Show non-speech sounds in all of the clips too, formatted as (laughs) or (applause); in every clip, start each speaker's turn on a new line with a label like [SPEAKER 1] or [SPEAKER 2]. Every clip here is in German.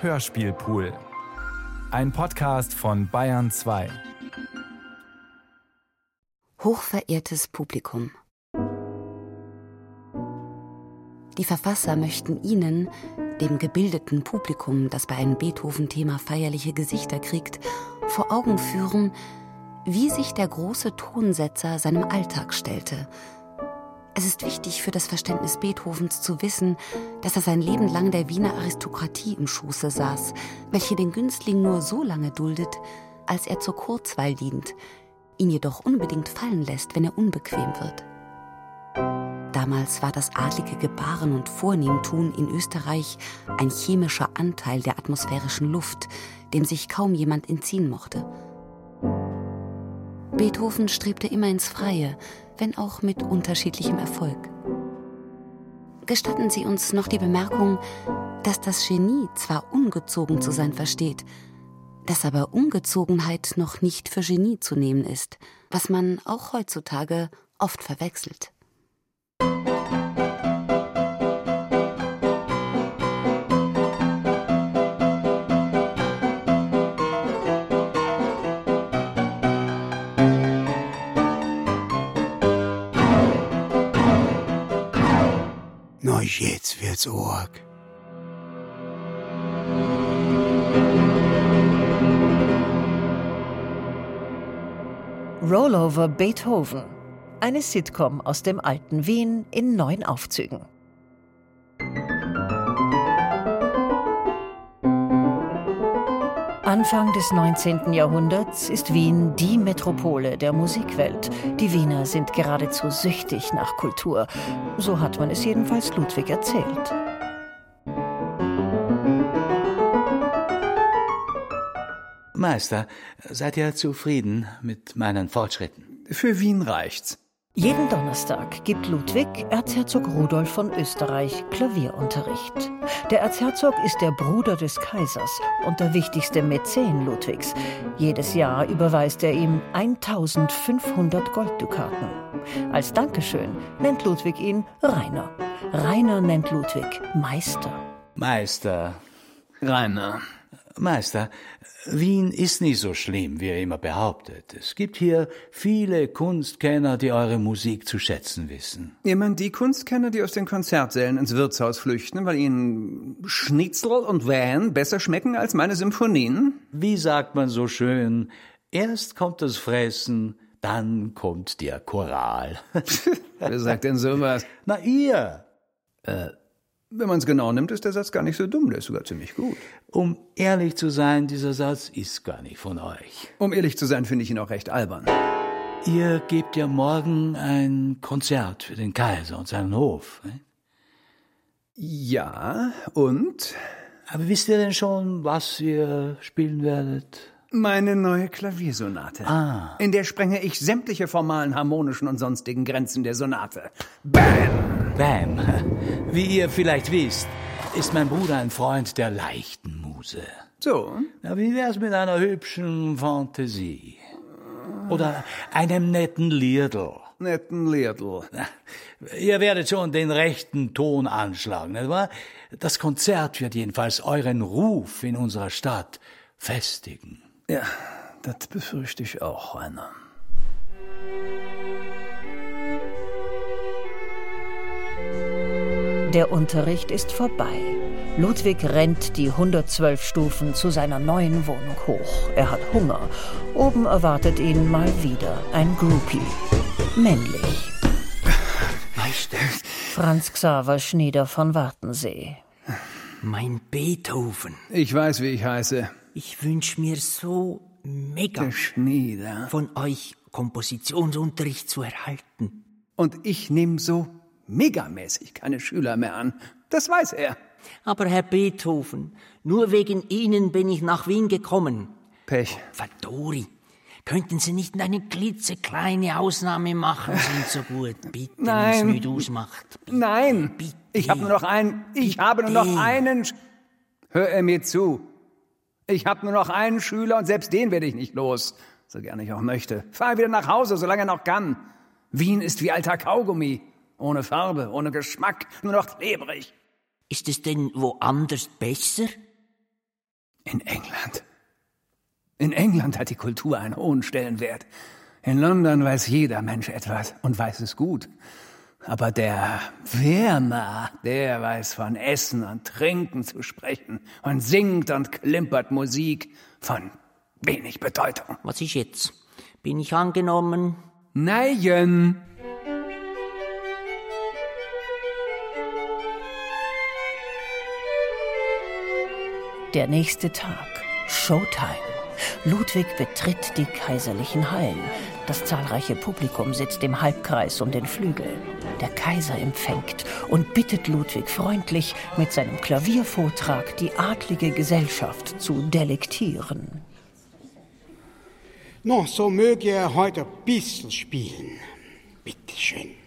[SPEAKER 1] Hörspielpool. Ein Podcast von Bayern 2.
[SPEAKER 2] Hochverehrtes Publikum. Die Verfasser möchten Ihnen, dem gebildeten Publikum, das bei einem Beethoven-Thema feierliche Gesichter kriegt, vor Augen führen, wie sich der große Tonsetzer seinem Alltag stellte. Es ist wichtig für das Verständnis Beethovens zu wissen, dass er sein Leben lang der Wiener Aristokratie im Schoße saß, welche den Günstling nur so lange duldet, als er zur Kurzweil dient, ihn jedoch unbedingt fallen lässt, wenn er unbequem wird. Damals war das adlige Gebaren und Vornehmtun in Österreich ein chemischer Anteil der atmosphärischen Luft, dem sich kaum jemand entziehen mochte. Beethoven strebte immer ins Freie, wenn auch mit unterschiedlichem Erfolg. Gestatten Sie uns noch die Bemerkung, dass das Genie zwar ungezogen zu sein versteht, dass aber Ungezogenheit noch nicht für Genie zu nehmen ist, was man auch heutzutage oft verwechselt.
[SPEAKER 3] Jetzt wird's arg.
[SPEAKER 4] Rollover Beethoven. Eine Sitcom aus dem alten Wien in neun Aufzügen. Anfang des 19. Jahrhunderts ist Wien die Metropole der Musikwelt. Die Wiener sind geradezu süchtig nach Kultur. So hat man es jedenfalls Ludwig erzählt.
[SPEAKER 5] Meister, seid ihr zufrieden mit meinen Fortschritten?
[SPEAKER 3] Für Wien reicht's.
[SPEAKER 4] Jeden Donnerstag gibt Ludwig Erzherzog Rudolf von Österreich Klavierunterricht. Der Erzherzog ist der Bruder des Kaisers und der wichtigste Mäzen Ludwigs. Jedes Jahr überweist er ihm 1500 Golddukaten. Als Dankeschön nennt Ludwig ihn Rainer. Rainer nennt Ludwig Meister.
[SPEAKER 5] Meister,
[SPEAKER 3] Rainer.
[SPEAKER 5] Meister, Wien ist nicht so schlimm, wie ihr immer behauptet. Es gibt hier viele Kunstkenner, die eure Musik zu schätzen wissen.
[SPEAKER 3] Ihr meint die Kunstkenner, die aus den Konzertsälen ins Wirtshaus flüchten, weil ihnen Schnitzel und Van besser schmecken als meine Symphonien?
[SPEAKER 5] Wie sagt man so schön, erst kommt das Fressen, dann kommt der Choral. (laughs)
[SPEAKER 3] Wer sagt denn sowas?
[SPEAKER 5] Na ihr!
[SPEAKER 3] Wenn man es genau nimmt, ist der Satz gar nicht so dumm, der ist sogar ziemlich gut.
[SPEAKER 5] Um ehrlich zu sein, dieser Satz ist gar nicht von euch.
[SPEAKER 3] Um ehrlich zu sein, finde ich ihn auch recht albern.
[SPEAKER 5] Ihr gebt ja morgen ein Konzert für den Kaiser und seinen Hof. ne?
[SPEAKER 3] Ja, und?
[SPEAKER 5] Aber wisst ihr denn schon, was ihr spielen werdet?
[SPEAKER 3] Meine neue Klaviersonate.
[SPEAKER 5] Ah.
[SPEAKER 3] In der sprenge ich sämtliche formalen, harmonischen und sonstigen Grenzen der Sonate. Bam!
[SPEAKER 5] Bam. (laughs) Wie ihr vielleicht wisst, ist mein Bruder ein Freund der leichten Muse.
[SPEAKER 3] So,
[SPEAKER 5] Na, wie wär's mit einer hübschen Fantasie? Oder einem netten Liedl?
[SPEAKER 3] netten Liedl.
[SPEAKER 5] Ihr werdet schon den rechten Ton anschlagen, nicht wahr? Das Konzert wird jedenfalls euren Ruf in unserer Stadt festigen.
[SPEAKER 3] Ja, das befürchte ich auch, Rainer.
[SPEAKER 4] Der Unterricht ist vorbei. Ludwig rennt die 112 Stufen zu seiner neuen Wohnung hoch. Er hat Hunger. Oben erwartet ihn mal wieder ein Groupie. Männlich.
[SPEAKER 6] Meister,
[SPEAKER 4] Franz Xaver Schnieder von Wartensee.
[SPEAKER 6] mein Beethoven.
[SPEAKER 3] Ich weiß, wie ich heiße.
[SPEAKER 6] Ich wünsch mir so mega
[SPEAKER 3] Der Schnieder.
[SPEAKER 6] von euch Kompositionsunterricht zu erhalten.
[SPEAKER 3] Und ich nehme so megamäßig keine Schüler mehr an. Das weiß er.
[SPEAKER 6] Aber Herr Beethoven, nur wegen Ihnen bin ich nach Wien gekommen.
[SPEAKER 3] Pech.
[SPEAKER 6] Vadori, könnten Sie nicht eine klitzekleine Ausnahme machen? (laughs) Sind so gut, bitte, wenn es
[SPEAKER 3] Nein.
[SPEAKER 6] nicht ausmacht. Bitte,
[SPEAKER 3] Nein,
[SPEAKER 6] bitte.
[SPEAKER 3] ich habe nur noch einen. Ich habe nur noch
[SPEAKER 6] Bitte.
[SPEAKER 3] einen. Sch- Hör er mir zu. Ich habe nur noch einen Schüler und selbst den werde ich nicht los, so gern ich auch möchte. Fahr wieder nach Hause, solange er noch kann. Wien ist wie alter Kaugummi, ohne Farbe, ohne Geschmack, nur noch klebrig.
[SPEAKER 6] Ist es denn woanders besser?
[SPEAKER 3] In England. In England hat die Kultur einen hohen Stellenwert. In London weiß jeder Mensch etwas und weiß es gut. Aber der Wärmer, der weiß von Essen und Trinken zu sprechen und singt und klimpert Musik von wenig Bedeutung.
[SPEAKER 6] Was ist jetzt? Bin ich angenommen?
[SPEAKER 3] Nein.
[SPEAKER 4] Der nächste Tag. Showtime. Ludwig betritt die kaiserlichen Hallen. Das zahlreiche Publikum sitzt im Halbkreis um den Flügel. Der Kaiser empfängt und bittet Ludwig freundlich, mit seinem Klaviervortrag die adlige Gesellschaft zu delektieren.
[SPEAKER 7] Na, so möge er heute ein bisschen spielen. Bitteschön.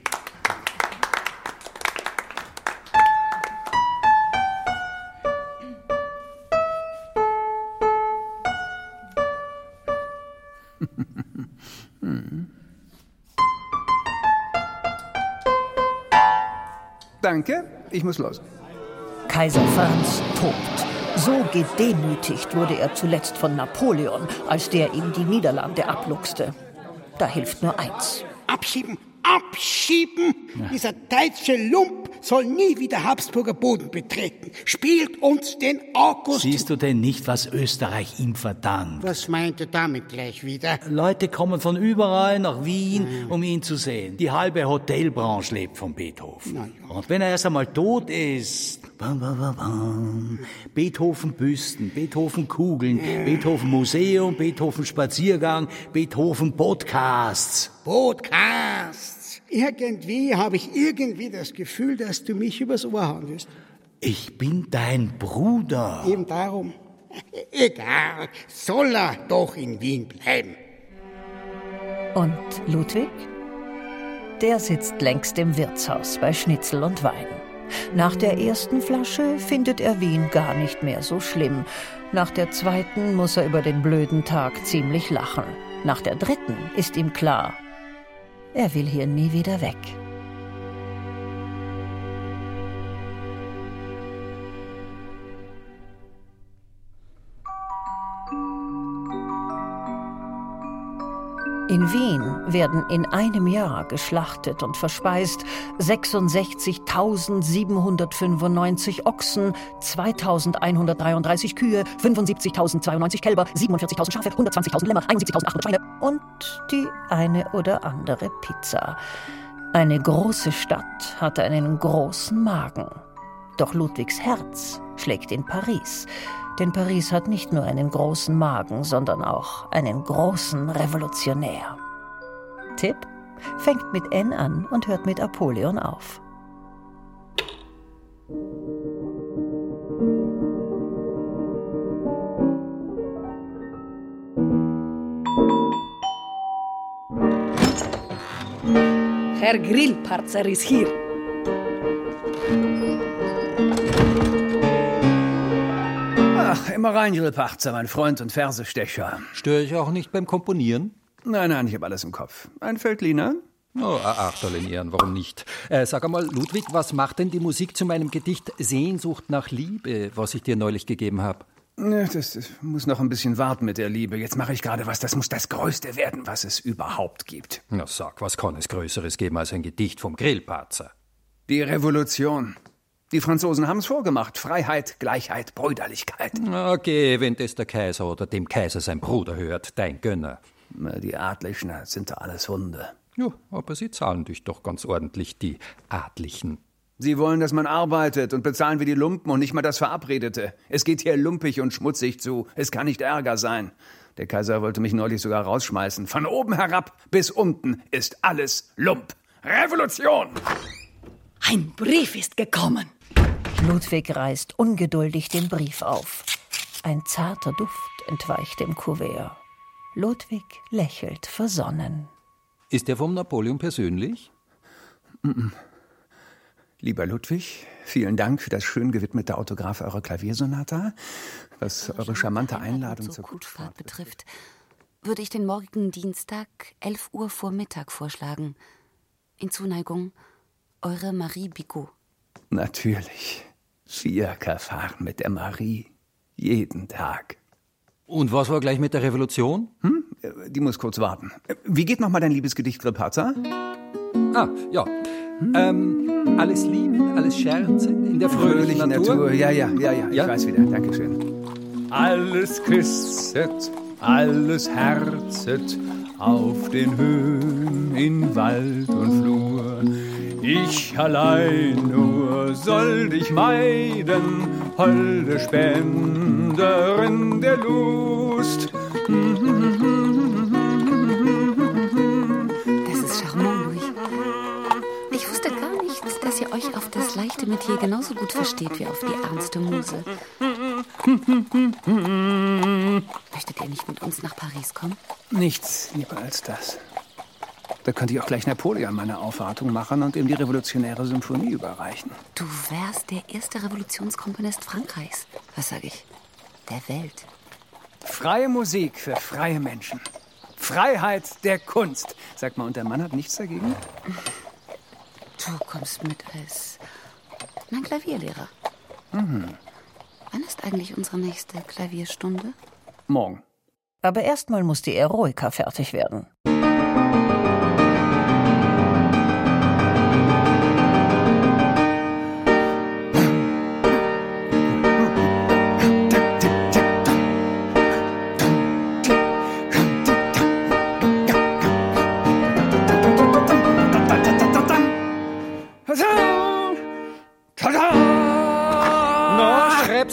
[SPEAKER 3] Danke, ich muss los.
[SPEAKER 4] Kaiser Franz tobt. So gedemütigt wurde er zuletzt von Napoleon, als der ihm die Niederlande abluchste. Da hilft nur eins.
[SPEAKER 7] Abschieben, abschieben! Dieser deutsche Lump soll nie wieder Habsburger Boden betreten. Spielt uns den August.
[SPEAKER 8] Siehst du denn nicht, was Österreich ihm verdankt?
[SPEAKER 7] Was meint er damit gleich wieder?
[SPEAKER 8] Leute kommen von überall nach Wien, um ihn zu sehen. Die halbe Hotelbranche lebt von Beethoven.
[SPEAKER 7] Ja.
[SPEAKER 8] Und wenn er erst einmal tot ist, bam, bam, bam, bam, Beethoven Büsten, Beethoven Kugeln, Beethoven Museum, Beethoven Spaziergang, Beethoven Podcasts.
[SPEAKER 7] Podcasts. Irgendwie habe ich irgendwie das Gefühl, dass du mich übers Ohr hauen willst.
[SPEAKER 8] Ich bin dein Bruder.
[SPEAKER 7] Eben darum. (laughs) Egal, soll er doch in Wien bleiben.
[SPEAKER 4] Und Ludwig? Der sitzt längst im Wirtshaus bei Schnitzel und Wein. Nach der ersten Flasche findet er Wien gar nicht mehr so schlimm. Nach der zweiten muss er über den blöden Tag ziemlich lachen. Nach der dritten ist ihm klar, er will hier nie wieder weg. In Wien werden in einem Jahr geschlachtet und verspeist 66.795 Ochsen, 2.133 Kühe, 75.092 Kälber, 47.000 Schafe, 120.000 Lämmer, 71.800 Schweine und die eine oder andere Pizza. Eine große Stadt hat einen großen Magen. Doch Ludwigs Herz schlägt in Paris. Denn Paris hat nicht nur einen großen Magen, sondern auch einen großen Revolutionär. Tipp: Fängt mit N an und hört mit Apollyon auf.
[SPEAKER 9] Herr Grillparzer ist hier.
[SPEAKER 3] Ach, immer rein, Grillparzer, mein Freund und Versestecher.
[SPEAKER 10] Störe ich auch nicht beim Komponieren?
[SPEAKER 3] Nein, nein, ich habe alles im Kopf. Ein Feldliner?
[SPEAKER 10] Oh, Achterl in Ehren, warum nicht? Äh, sag einmal, Ludwig, was macht denn die Musik zu meinem Gedicht Sehnsucht nach Liebe, was ich dir neulich gegeben habe?
[SPEAKER 3] Ne, Das, das muss noch ein bisschen warten mit der Liebe. Jetzt mache ich gerade was, das muss das Größte werden, was es überhaupt gibt.
[SPEAKER 10] Na sag, was kann es Größeres geben als ein Gedicht vom Grillparzer?
[SPEAKER 3] Die Revolution. Die Franzosen haben es vorgemacht. Freiheit, Gleichheit, Brüderlichkeit.
[SPEAKER 10] Okay, wenn das der Kaiser oder dem Kaiser sein Bruder hört, dein Gönner.
[SPEAKER 3] Die Adligen sind da alles Hunde.
[SPEAKER 10] Ja, aber sie zahlen dich doch ganz ordentlich, die Adlichen.
[SPEAKER 3] Sie wollen, dass man arbeitet und bezahlen wie die Lumpen und nicht mal das Verabredete. Es geht hier lumpig und schmutzig zu. Es kann nicht Ärger sein. Der Kaiser wollte mich neulich sogar rausschmeißen. Von oben herab bis unten ist alles Lump. Revolution!
[SPEAKER 9] Ein Brief ist gekommen.
[SPEAKER 4] Ludwig reißt ungeduldig den Brief auf. Ein zarter Duft entweicht dem Kuvert. Ludwig lächelt versonnen.
[SPEAKER 10] Ist der vom Napoleon persönlich?
[SPEAKER 3] Lieber Ludwig, vielen Dank für das schön gewidmete Autograph eurer Klaviersonata. Was eure charmante Einladung
[SPEAKER 2] zur
[SPEAKER 3] zur
[SPEAKER 2] Kutschfahrt betrifft, würde ich den morgigen Dienstag 11 Uhr vor Mittag vorschlagen. In Zuneigung, eure Marie Bigot.
[SPEAKER 3] Natürlich. Fiaker fahren mit der Marie. Jeden Tag.
[SPEAKER 10] Und was war gleich mit der Revolution?
[SPEAKER 3] Hm? Die muss kurz warten. Wie geht noch mal dein Liebesgedicht, Gripazza?
[SPEAKER 10] Ah, ja. Ähm, alles lieben, alles scherzen in der fröhlichen,
[SPEAKER 3] Fröhliche
[SPEAKER 10] Natur.
[SPEAKER 3] Natur. Ja, ja, ja, ja, ich
[SPEAKER 10] Ja?
[SPEAKER 3] weiß wieder. Dankeschön. Alles küsset, alles herzet auf den Höhen in Wald und Flur. Ich allein nur soll dich meiden, holde Spenderin der Lust.
[SPEAKER 2] Das ist charmant, Louis. Ich wusste gar nicht, dass ihr euch auf das leichte Metier genauso gut versteht wie auf die ernste Muse. Möchtet ihr nicht mit uns nach Paris kommen?
[SPEAKER 3] Nichts lieber als das. Da könnte ich auch gleich Napoleon meine Aufwartung machen und ihm die revolutionäre Symphonie überreichen.
[SPEAKER 2] Du wärst der erste Revolutionskomponist Frankreichs. Was sag ich? Der Welt.
[SPEAKER 3] Freie Musik für freie Menschen. Freiheit der Kunst. Sag mal, und der Mann hat nichts dagegen?
[SPEAKER 2] Du kommst mit als mein Klavierlehrer.
[SPEAKER 3] Mhm.
[SPEAKER 2] Wann ist eigentlich unsere nächste Klavierstunde?
[SPEAKER 3] Morgen.
[SPEAKER 4] Aber erstmal muss die Eroica fertig werden.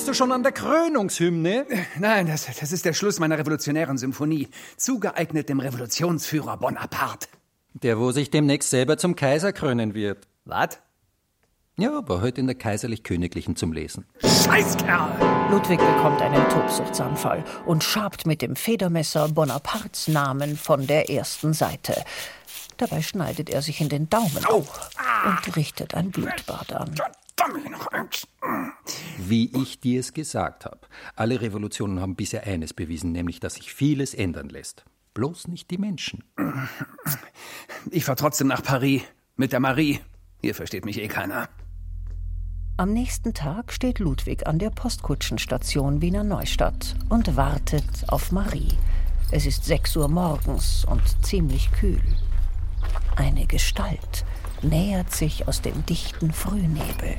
[SPEAKER 10] Du schon an der Krönungshymne?
[SPEAKER 3] Nein, das, das ist der Schluss meiner revolutionären Symphonie. Zugeeignet dem Revolutionsführer Bonaparte.
[SPEAKER 10] Der, wo sich demnächst selber zum Kaiser krönen wird.
[SPEAKER 3] Was?
[SPEAKER 10] Ja, aber heute in der Kaiserlich-Königlichen zum Lesen.
[SPEAKER 3] Scheißkerl!
[SPEAKER 4] Ludwig bekommt einen Tobsuchtsanfall und schabt mit dem Federmesser Bonapartes Namen von der ersten Seite. Dabei schneidet er sich in den Daumen auf und richtet ein Blutbad an.
[SPEAKER 3] Verdammt, noch eins.
[SPEAKER 10] Wie ich dir es gesagt habe. Alle Revolutionen haben bisher eines bewiesen, nämlich, dass sich vieles ändern lässt. Bloß nicht die Menschen.
[SPEAKER 3] Ich fahr trotzdem nach Paris. Mit der Marie. Hier versteht mich eh keiner.
[SPEAKER 4] Am nächsten Tag steht Ludwig an der Postkutschenstation Wiener Neustadt und wartet auf Marie. Es ist sechs Uhr morgens und ziemlich kühl. Eine Gestalt nähert sich aus dem dichten Frühnebel.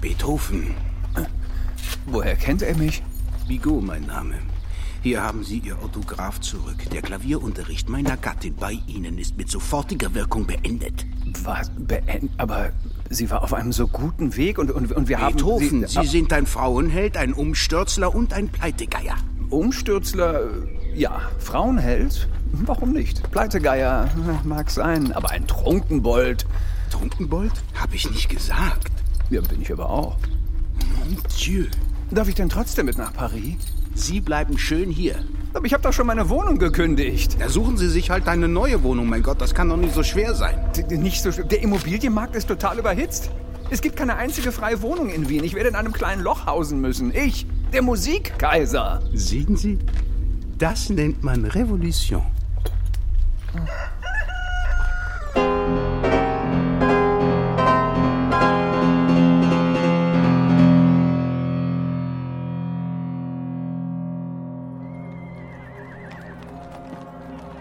[SPEAKER 8] Beethoven.
[SPEAKER 3] Woher kennt er mich?
[SPEAKER 8] Bigot, mein Name. Hier haben Sie Ihr Autograph zurück. Der Klavierunterricht meiner Gattin bei Ihnen ist mit sofortiger Wirkung beendet.
[SPEAKER 3] Was? Beend aber sie war auf einem so guten Weg und, und, und wir
[SPEAKER 8] Beethoven,
[SPEAKER 3] haben sie...
[SPEAKER 8] Sie sind ein Frauenheld, ein Umstürzler und ein Pleitegeier.
[SPEAKER 3] Umstürzler, ja. Frauenheld? Warum nicht? Pleitegeier, mag sein. Aber ein Trunkenbold.
[SPEAKER 8] Trunkenbold? Hab ich nicht gesagt.
[SPEAKER 3] Ja, bin ich aber auch.
[SPEAKER 8] Mon Dieu.
[SPEAKER 3] Darf ich denn trotzdem mit nach Paris?
[SPEAKER 8] Sie bleiben schön hier.
[SPEAKER 3] Aber ich habe doch schon meine Wohnung gekündigt.
[SPEAKER 8] Da suchen Sie sich halt eine neue Wohnung, mein Gott. Das kann doch nicht so schwer sein.
[SPEAKER 3] D- Nicht so schlimm. Der Immobilienmarkt ist total überhitzt. Es gibt keine einzige freie Wohnung in Wien. Ich werde in einem kleinen Loch hausen müssen. Ich, der Musikkaiser.
[SPEAKER 8] Sehen Sie? Das nennt man Revolution.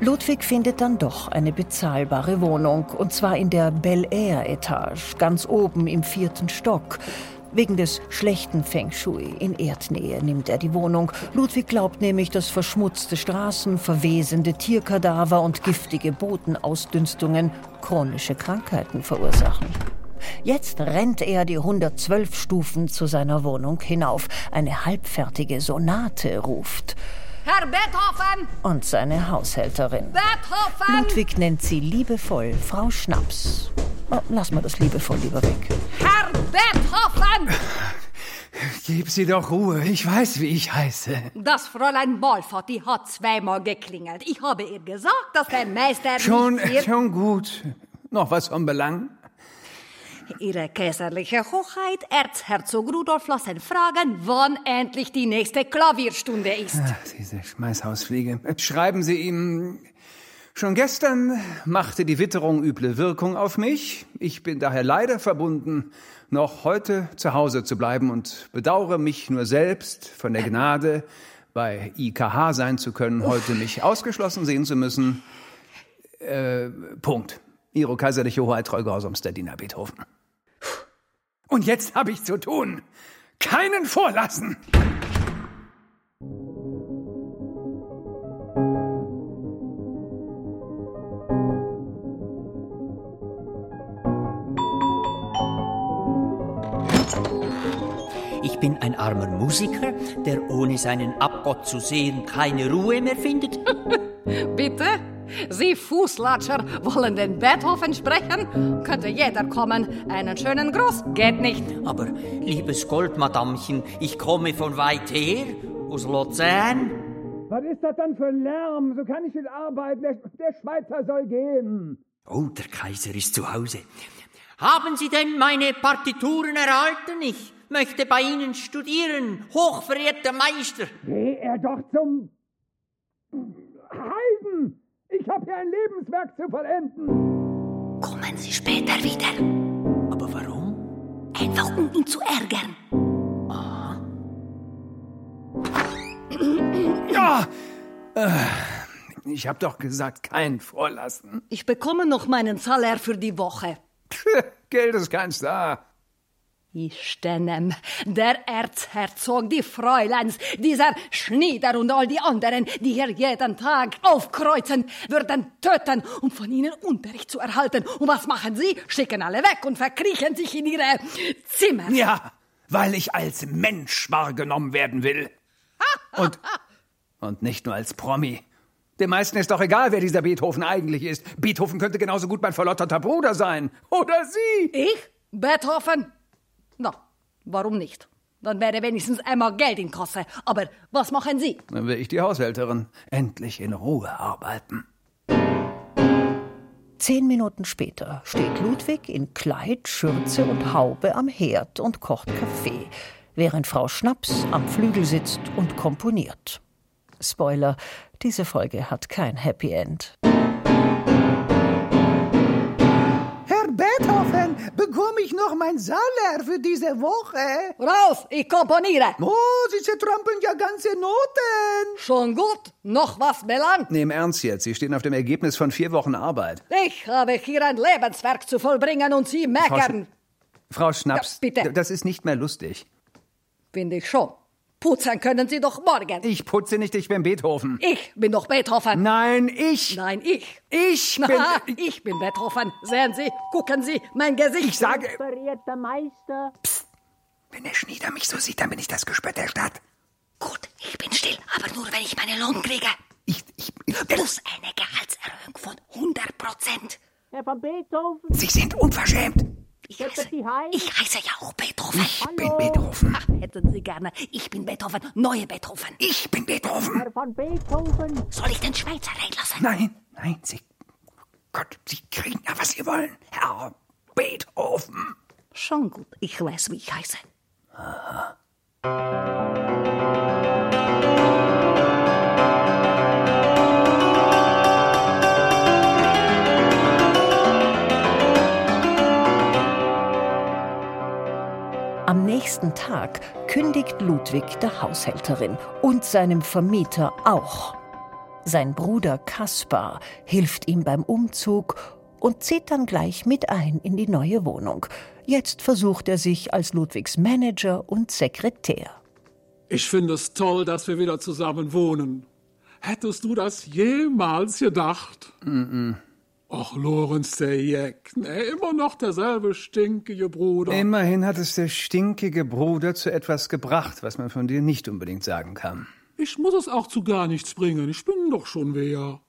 [SPEAKER 4] Ludwig findet dann doch eine bezahlbare Wohnung, und zwar in der Bel Air Etage, ganz oben im vierten Stock. Wegen des schlechten Feng Shui in Erdnähe nimmt er die Wohnung. Ludwig glaubt nämlich, dass verschmutzte Straßen, verwesende Tierkadaver und giftige Bodenausdünstungen chronische Krankheiten verursachen. Jetzt rennt er die 112 Stufen zu seiner Wohnung hinauf. Eine halbfertige Sonate ruft.
[SPEAKER 9] Herr Beethoven!
[SPEAKER 4] Und seine Haushälterin.
[SPEAKER 9] Beethoven!
[SPEAKER 4] Ludwig nennt sie liebevoll Frau Schnaps. Oh, lass mal das liebevoll lieber weg.
[SPEAKER 9] Herr Beethoven!
[SPEAKER 3] Gib sie doch Ruhe. Ich weiß, wie ich heiße.
[SPEAKER 9] Das Fräulein Bolfatti hat zweimal geklingelt. Ich habe ihr gesagt, dass der Meister
[SPEAKER 3] Schon,
[SPEAKER 9] nicht hier...
[SPEAKER 3] schon gut. Noch was von Belang?
[SPEAKER 9] Ihre kaiserliche Hochheit, Erzherzog Rudolf lassen fragen, wann endlich die nächste Klavierstunde ist.
[SPEAKER 3] Ach, diese Schmeißhausfliege. Schreiben Sie ihm Schon gestern machte die Witterung üble Wirkung auf mich. Ich bin daher leider verbunden, noch heute zu Hause zu bleiben und bedauere mich nur selbst von der Gnade, bei IKH sein zu können, heute mich ausgeschlossen sehen zu müssen. Äh, Punkt. Ihre kaiserliche Hoheit treu gehorsamster Diener Beethoven. Und jetzt habe ich zu tun. Keinen vorlassen!
[SPEAKER 6] Ich bin ein armer Musiker, der ohne seinen Abgott zu sehen keine Ruhe mehr findet. (laughs)
[SPEAKER 9] Bitte? Sie Fußlatscher wollen den Beethoven sprechen? Könnte jeder kommen. Einen schönen Gruß geht nicht.
[SPEAKER 6] Aber, liebes Goldmadamchen, ich komme von weit her, aus Luzern.
[SPEAKER 3] Was ist das dann für Lärm? So kann ich nicht arbeiten. Der, der Schweizer soll gehen.
[SPEAKER 6] Oh, der Kaiser ist zu Hause. Haben Sie denn meine Partituren erhalten? Ich möchte bei Ihnen studieren, hochverehrter Meister.
[SPEAKER 3] Geh er doch zum Heiden! Ich habe hier ein Lebenswerk zu vollenden.
[SPEAKER 2] Kommen Sie später wieder.
[SPEAKER 6] Aber warum?
[SPEAKER 2] Einfach um ihn zu ärgern.
[SPEAKER 3] Ja! Äh, Ich habe doch gesagt, kein Vorlassen.
[SPEAKER 9] Ich bekomme noch meinen Salär für die Woche. (laughs)
[SPEAKER 3] Geld ist keins da.
[SPEAKER 9] Ich stennem, der Erzherzog, die Fräuleins, dieser Schnieder und all die anderen, die hier jeden Tag aufkreuzen, würden töten, um von ihnen Unterricht zu erhalten. Und was machen sie? Schicken alle weg und verkriechen sich in ihre Zimmer.
[SPEAKER 3] Ja, weil ich als Mensch wahrgenommen werden will. (laughs) Und, und nicht nur als Promi. Den meisten ist doch egal, wer dieser Beethoven eigentlich ist. Beethoven könnte genauso gut mein verlotterter Bruder sein. Oder sie.
[SPEAKER 9] Ich? Beethoven? Na, warum nicht? Dann wäre wenigstens einmal Geld in Kasse. Aber was machen Sie?
[SPEAKER 3] Dann will ich die Haushälterin endlich in Ruhe arbeiten.
[SPEAKER 4] Zehn Minuten später steht Ludwig in Kleid, Schürze und Haube am Herd und kocht Kaffee, während Frau Schnaps am Flügel sitzt und komponiert. Spoiler, diese Folge hat kein Happy End.
[SPEAKER 7] Herr Beethoven, noch mein Salär für diese Woche?
[SPEAKER 9] Raus, ich komponiere.
[SPEAKER 7] Oh, Sie zertrampeln ja ganze Noten.
[SPEAKER 9] Schon gut. Noch was, Melan?
[SPEAKER 3] Nee, im Ernst jetzt. Sie stehen auf dem Ergebnis von vier Wochen Arbeit.
[SPEAKER 9] Ich habe hier ein Lebenswerk zu vollbringen und Sie meckern.
[SPEAKER 3] Frau Schnaps,
[SPEAKER 9] Ja, bitte.
[SPEAKER 3] das ist nicht mehr lustig.
[SPEAKER 9] Finde ich schon. Putzen können Sie doch morgen.
[SPEAKER 3] Ich putze nicht, ich bin Beethoven.
[SPEAKER 9] Ich bin doch Beethoven.
[SPEAKER 3] Nein, ich.
[SPEAKER 9] Nein, ich.
[SPEAKER 3] Ich bin.
[SPEAKER 9] Na, ich bin Beethoven. Sehen Sie, gucken Sie, mein Gesicht.
[SPEAKER 3] Ich sage,
[SPEAKER 6] Verehrter Meister.
[SPEAKER 3] wenn der Schnieder mich so sieht, dann bin ich das Gespött der Stadt.
[SPEAKER 2] Gut, ich bin still, aber nur, wenn ich meinen Lohn kriege.
[SPEAKER 3] Ich, ich,
[SPEAKER 2] Plus eine Gehaltserhöhung von 100 Prozent.
[SPEAKER 6] Herr von Beethoven,
[SPEAKER 3] Sie sind unverschämt.
[SPEAKER 2] Ich heiße, ich heiße ja auch Beethoven.
[SPEAKER 3] Ich bin Beethoven.
[SPEAKER 9] Ach, hätten Sie gerne. Ich bin Beethoven, neue Beethoven.
[SPEAKER 3] Ich bin Beethoven.
[SPEAKER 6] Herr von Beethoven.
[SPEAKER 2] Soll ich den Schweizer reinlassen?
[SPEAKER 3] Nein, nein, Sie. Gott, Sie kriegen ja, was Sie wollen. Herr Beethoven.
[SPEAKER 9] Schon gut, ich weiß, wie ich heiße.
[SPEAKER 4] Am nächsten Tag kündigt Ludwig der Haushälterin und seinem Vermieter auch. Sein Bruder Kaspar hilft ihm beim Umzug und zieht dann gleich mit ein in die neue Wohnung. Jetzt versucht er sich als Ludwigs Manager und Sekretär.
[SPEAKER 11] Ich finde es toll, dass wir wieder zusammen wohnen. Hättest du das jemals gedacht? Ach, Lorenz der Jeck, ne, immer noch derselbe stinkige Bruder.
[SPEAKER 3] Immerhin hat es der stinkige Bruder zu etwas gebracht, was man von dir nicht unbedingt sagen kann.
[SPEAKER 11] Ich muss es auch zu gar nichts bringen, ich bin doch schon wer.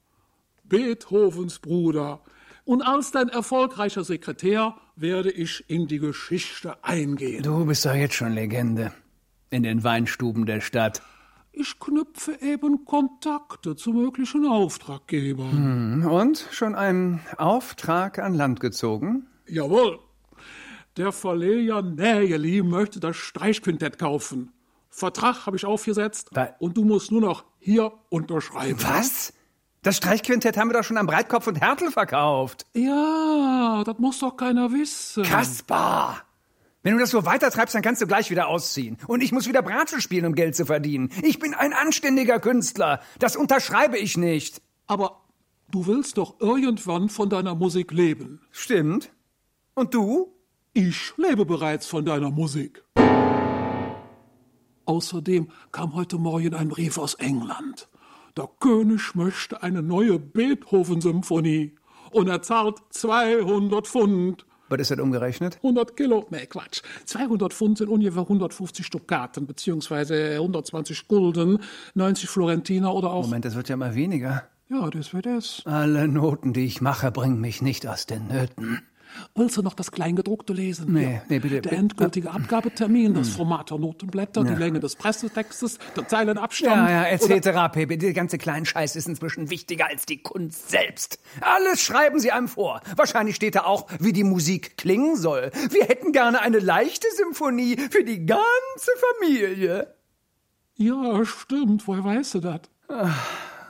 [SPEAKER 11] Beethovens Bruder. Und als dein erfolgreicher Sekretär werde ich in die Geschichte eingehen.
[SPEAKER 3] Du bist doch jetzt schon Legende. In den Weinstuben der Stadt.
[SPEAKER 11] Ich knüpfe eben Kontakte zu möglichen Auftraggebern.
[SPEAKER 3] Und schon einen Auftrag an Land gezogen?
[SPEAKER 11] Jawohl. Der Verleger Nägeli möchte das Streichquintett kaufen. Vertrag habe ich aufgesetzt
[SPEAKER 3] Wa-
[SPEAKER 11] und du musst nur noch hier unterschreiben.
[SPEAKER 3] Was? Das Streichquintett haben wir doch schon am Breitkopf und Hertel verkauft.
[SPEAKER 11] Ja, das muss doch keiner wissen.
[SPEAKER 3] Kaspar! Wenn du das so weitertreibst, dann kannst du gleich wieder ausziehen. Und ich muss wieder Bratsche spielen, um Geld zu verdienen. Ich bin ein anständiger Künstler. Das unterschreibe ich nicht.
[SPEAKER 11] Aber du willst doch irgendwann von deiner Musik leben.
[SPEAKER 3] Stimmt. Und du?
[SPEAKER 11] Ich lebe bereits von deiner Musik. Außerdem kam heute Morgen ein Brief aus England. Der König möchte eine neue Beethoven-Symphonie. Und er zahlt 200 Pfund.
[SPEAKER 3] Was ist das umgerechnet?
[SPEAKER 11] 100 Kilo? Nee, Quatsch. 200 Pfund sind ungefähr 150 Dukaten, beziehungsweise 120 Gulden, 90 Florentiner oder auch...
[SPEAKER 3] Moment, das wird ja mal weniger.
[SPEAKER 11] Ja, das wird es.
[SPEAKER 3] Alle Noten, die ich mache, bringen mich nicht aus den Nöten.
[SPEAKER 11] Willst du noch das Kleingedruckte lesen?
[SPEAKER 3] Nee,
[SPEAKER 11] Ja.
[SPEAKER 3] nee, bitte.
[SPEAKER 11] Der endgültige Abgabetermin, das Format der Notenblätter, die Länge des Pressetextes, der Zeilenabstand.
[SPEAKER 3] Ja, ja, etc. pp. Der ganze kleine Scheiß ist inzwischen wichtiger als die Kunst selbst. Alles schreiben sie einem vor. Wahrscheinlich steht da auch, wie die Musik klingen soll. Wir hätten gerne eine leichte Symphonie für die ganze Familie.
[SPEAKER 11] Ja, stimmt. Woher weißt du das?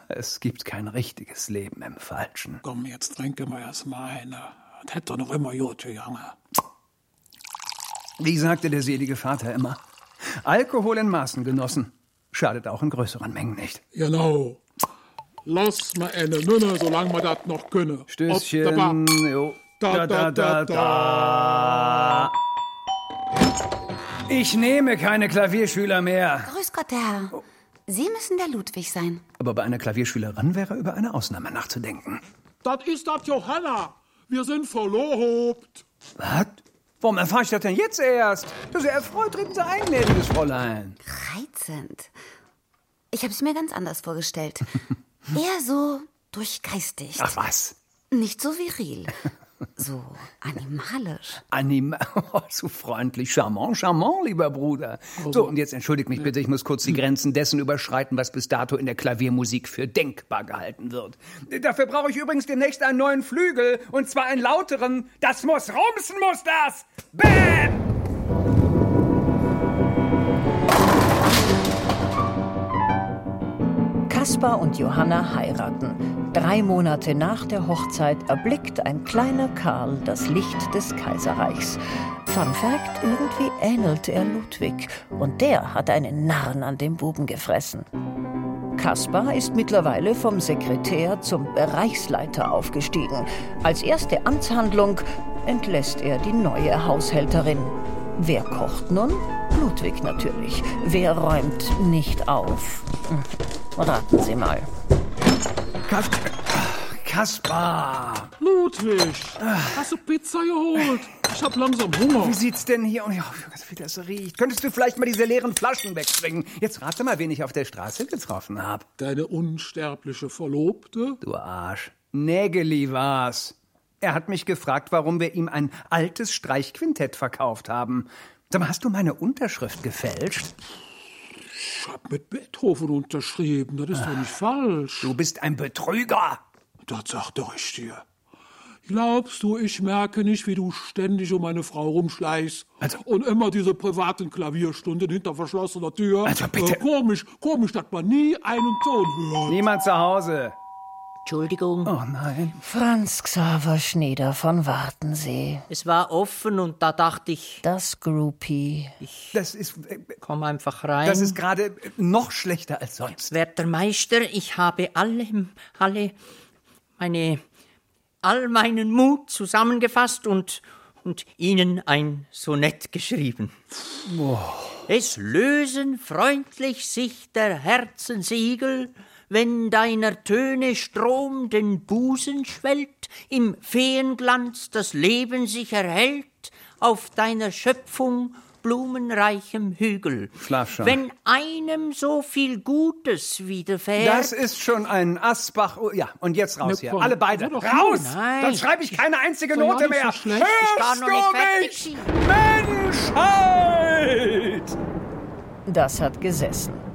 [SPEAKER 3] Es gibt kein richtiges Leben im Falschen.
[SPEAKER 11] Komm, jetzt trinke mal erst mal eine. Das hätte doch noch immer gut gegangen.
[SPEAKER 3] Wie sagte der selige Vater immer, Alkohol in Maßen genossen. Schadet auch in größeren Mengen nicht.
[SPEAKER 11] Genau. Lass mal eine Nünne, solange wir das noch können.
[SPEAKER 3] Stößchen. Jo.
[SPEAKER 11] Da, da, da,
[SPEAKER 3] da. Ich nehme keine Klavierschüler mehr.
[SPEAKER 2] Grüß Gott, der Herr. Sie müssen der Ludwig sein.
[SPEAKER 3] Aber bei einer Klavierschülerin wäre über eine Ausnahme nachzudenken.
[SPEAKER 11] Das ist das Johanna. Wir sind verlobt.
[SPEAKER 3] Was? Warum erfahre ich das denn jetzt erst? Das ist ja erfreut, treten Sie ein, gnädiges Fräulein.
[SPEAKER 2] Reizend. Ich habe es mir ganz anders vorgestellt. (laughs) Eher so durchgeistigt.
[SPEAKER 3] Ach was.
[SPEAKER 2] Nicht so viril. So animalisch.
[SPEAKER 3] Anima (laughs) oh, so freundlich, charmant, charmant, lieber Bruder. So, und jetzt entschuldigt mich bitte, ich muss kurz die Grenzen dessen überschreiten, was bis dato in der Klaviermusik für denkbar gehalten wird. Dafür brauche ich übrigens demnächst einen neuen Flügel, und zwar einen lauteren. Das muss rumsen, muss das! Bam!
[SPEAKER 4] Kaspar und Johanna heiraten. Drei Monate nach der Hochzeit erblickt ein kleiner Karl das Licht des Kaiserreichs. Fun Fact, irgendwie ähnelt er Ludwig. Und der hat einen Narren an dem Buben gefressen. Kaspar ist mittlerweile vom Sekretär zum Bereichsleiter aufgestiegen. Als erste Amtshandlung entlässt er die neue Haushälterin. Wer kocht nun? Ludwig natürlich. Wer räumt nicht auf? Raten Sie mal.
[SPEAKER 3] Kas Kaspar!
[SPEAKER 11] Ludwig, hast du Pizza geholt? Ich hab langsam Hunger.
[SPEAKER 3] Wie sieht's denn hier? Oh ja, wie das riecht. Könntest du vielleicht mal diese leeren Flaschen wegbringen? Jetzt rate mal, wen ich auf der Straße getroffen habe.
[SPEAKER 11] Deine unsterbliche Verlobte?
[SPEAKER 3] Du Arsch. Nägeli war's. Er hat mich gefragt, warum wir ihm ein altes Streichquintett verkauft haben. Sag mal, hast du meine Unterschrift gefälscht?
[SPEAKER 11] Ich hab mit Beethoven unterschrieben. Das ist doch nicht falsch.
[SPEAKER 3] Du bist ein Betrüger.
[SPEAKER 11] Das sagte ich dir. Glaubst du, ich merke nicht, wie du ständig um meine Frau rumschleichst?
[SPEAKER 3] Also-
[SPEAKER 11] und immer diese privaten Klavierstunden hinter verschlossener Tür?
[SPEAKER 3] Also bitte.
[SPEAKER 11] Äh, komisch, komisch, dass man nie einen Ton hört.
[SPEAKER 3] Niemand zu Hause.
[SPEAKER 6] Entschuldigung,
[SPEAKER 3] Oh nein.
[SPEAKER 4] Franz Xaver Schneider von Wartensee.
[SPEAKER 6] es war offen und da dachte ich,
[SPEAKER 4] Das Groupie.
[SPEAKER 3] Das ist, äh,
[SPEAKER 6] komm einfach rein.
[SPEAKER 3] das ist gerade äh, noch schlechter als sonst.
[SPEAKER 6] Werter Meister, ich habe alle, alle meine, all meinen Mut zusammengefasst und, und Ihnen ein Sonett geschrieben. Es lösen freundlich sich der Herzen Siegel, wenn deiner Töne Strom den Busen schwellt, im Feenglanz das Leben sich erhält, auf deiner Schöpfung blumenreichem Hügel.
[SPEAKER 3] Schlaf schon.
[SPEAKER 6] Wenn einem so viel Gutes widerfährt.
[SPEAKER 3] Das ist schon ein Asbach. Oh, ja, und jetzt raus hier. Alle beide. Raus!
[SPEAKER 6] Nein.
[SPEAKER 3] Dann schreibe ich keine einzige
[SPEAKER 11] ja
[SPEAKER 3] Note
[SPEAKER 11] so
[SPEAKER 3] mehr.
[SPEAKER 6] war
[SPEAKER 3] Hörst du mich? Menschheit!
[SPEAKER 4] Das hat gesessen.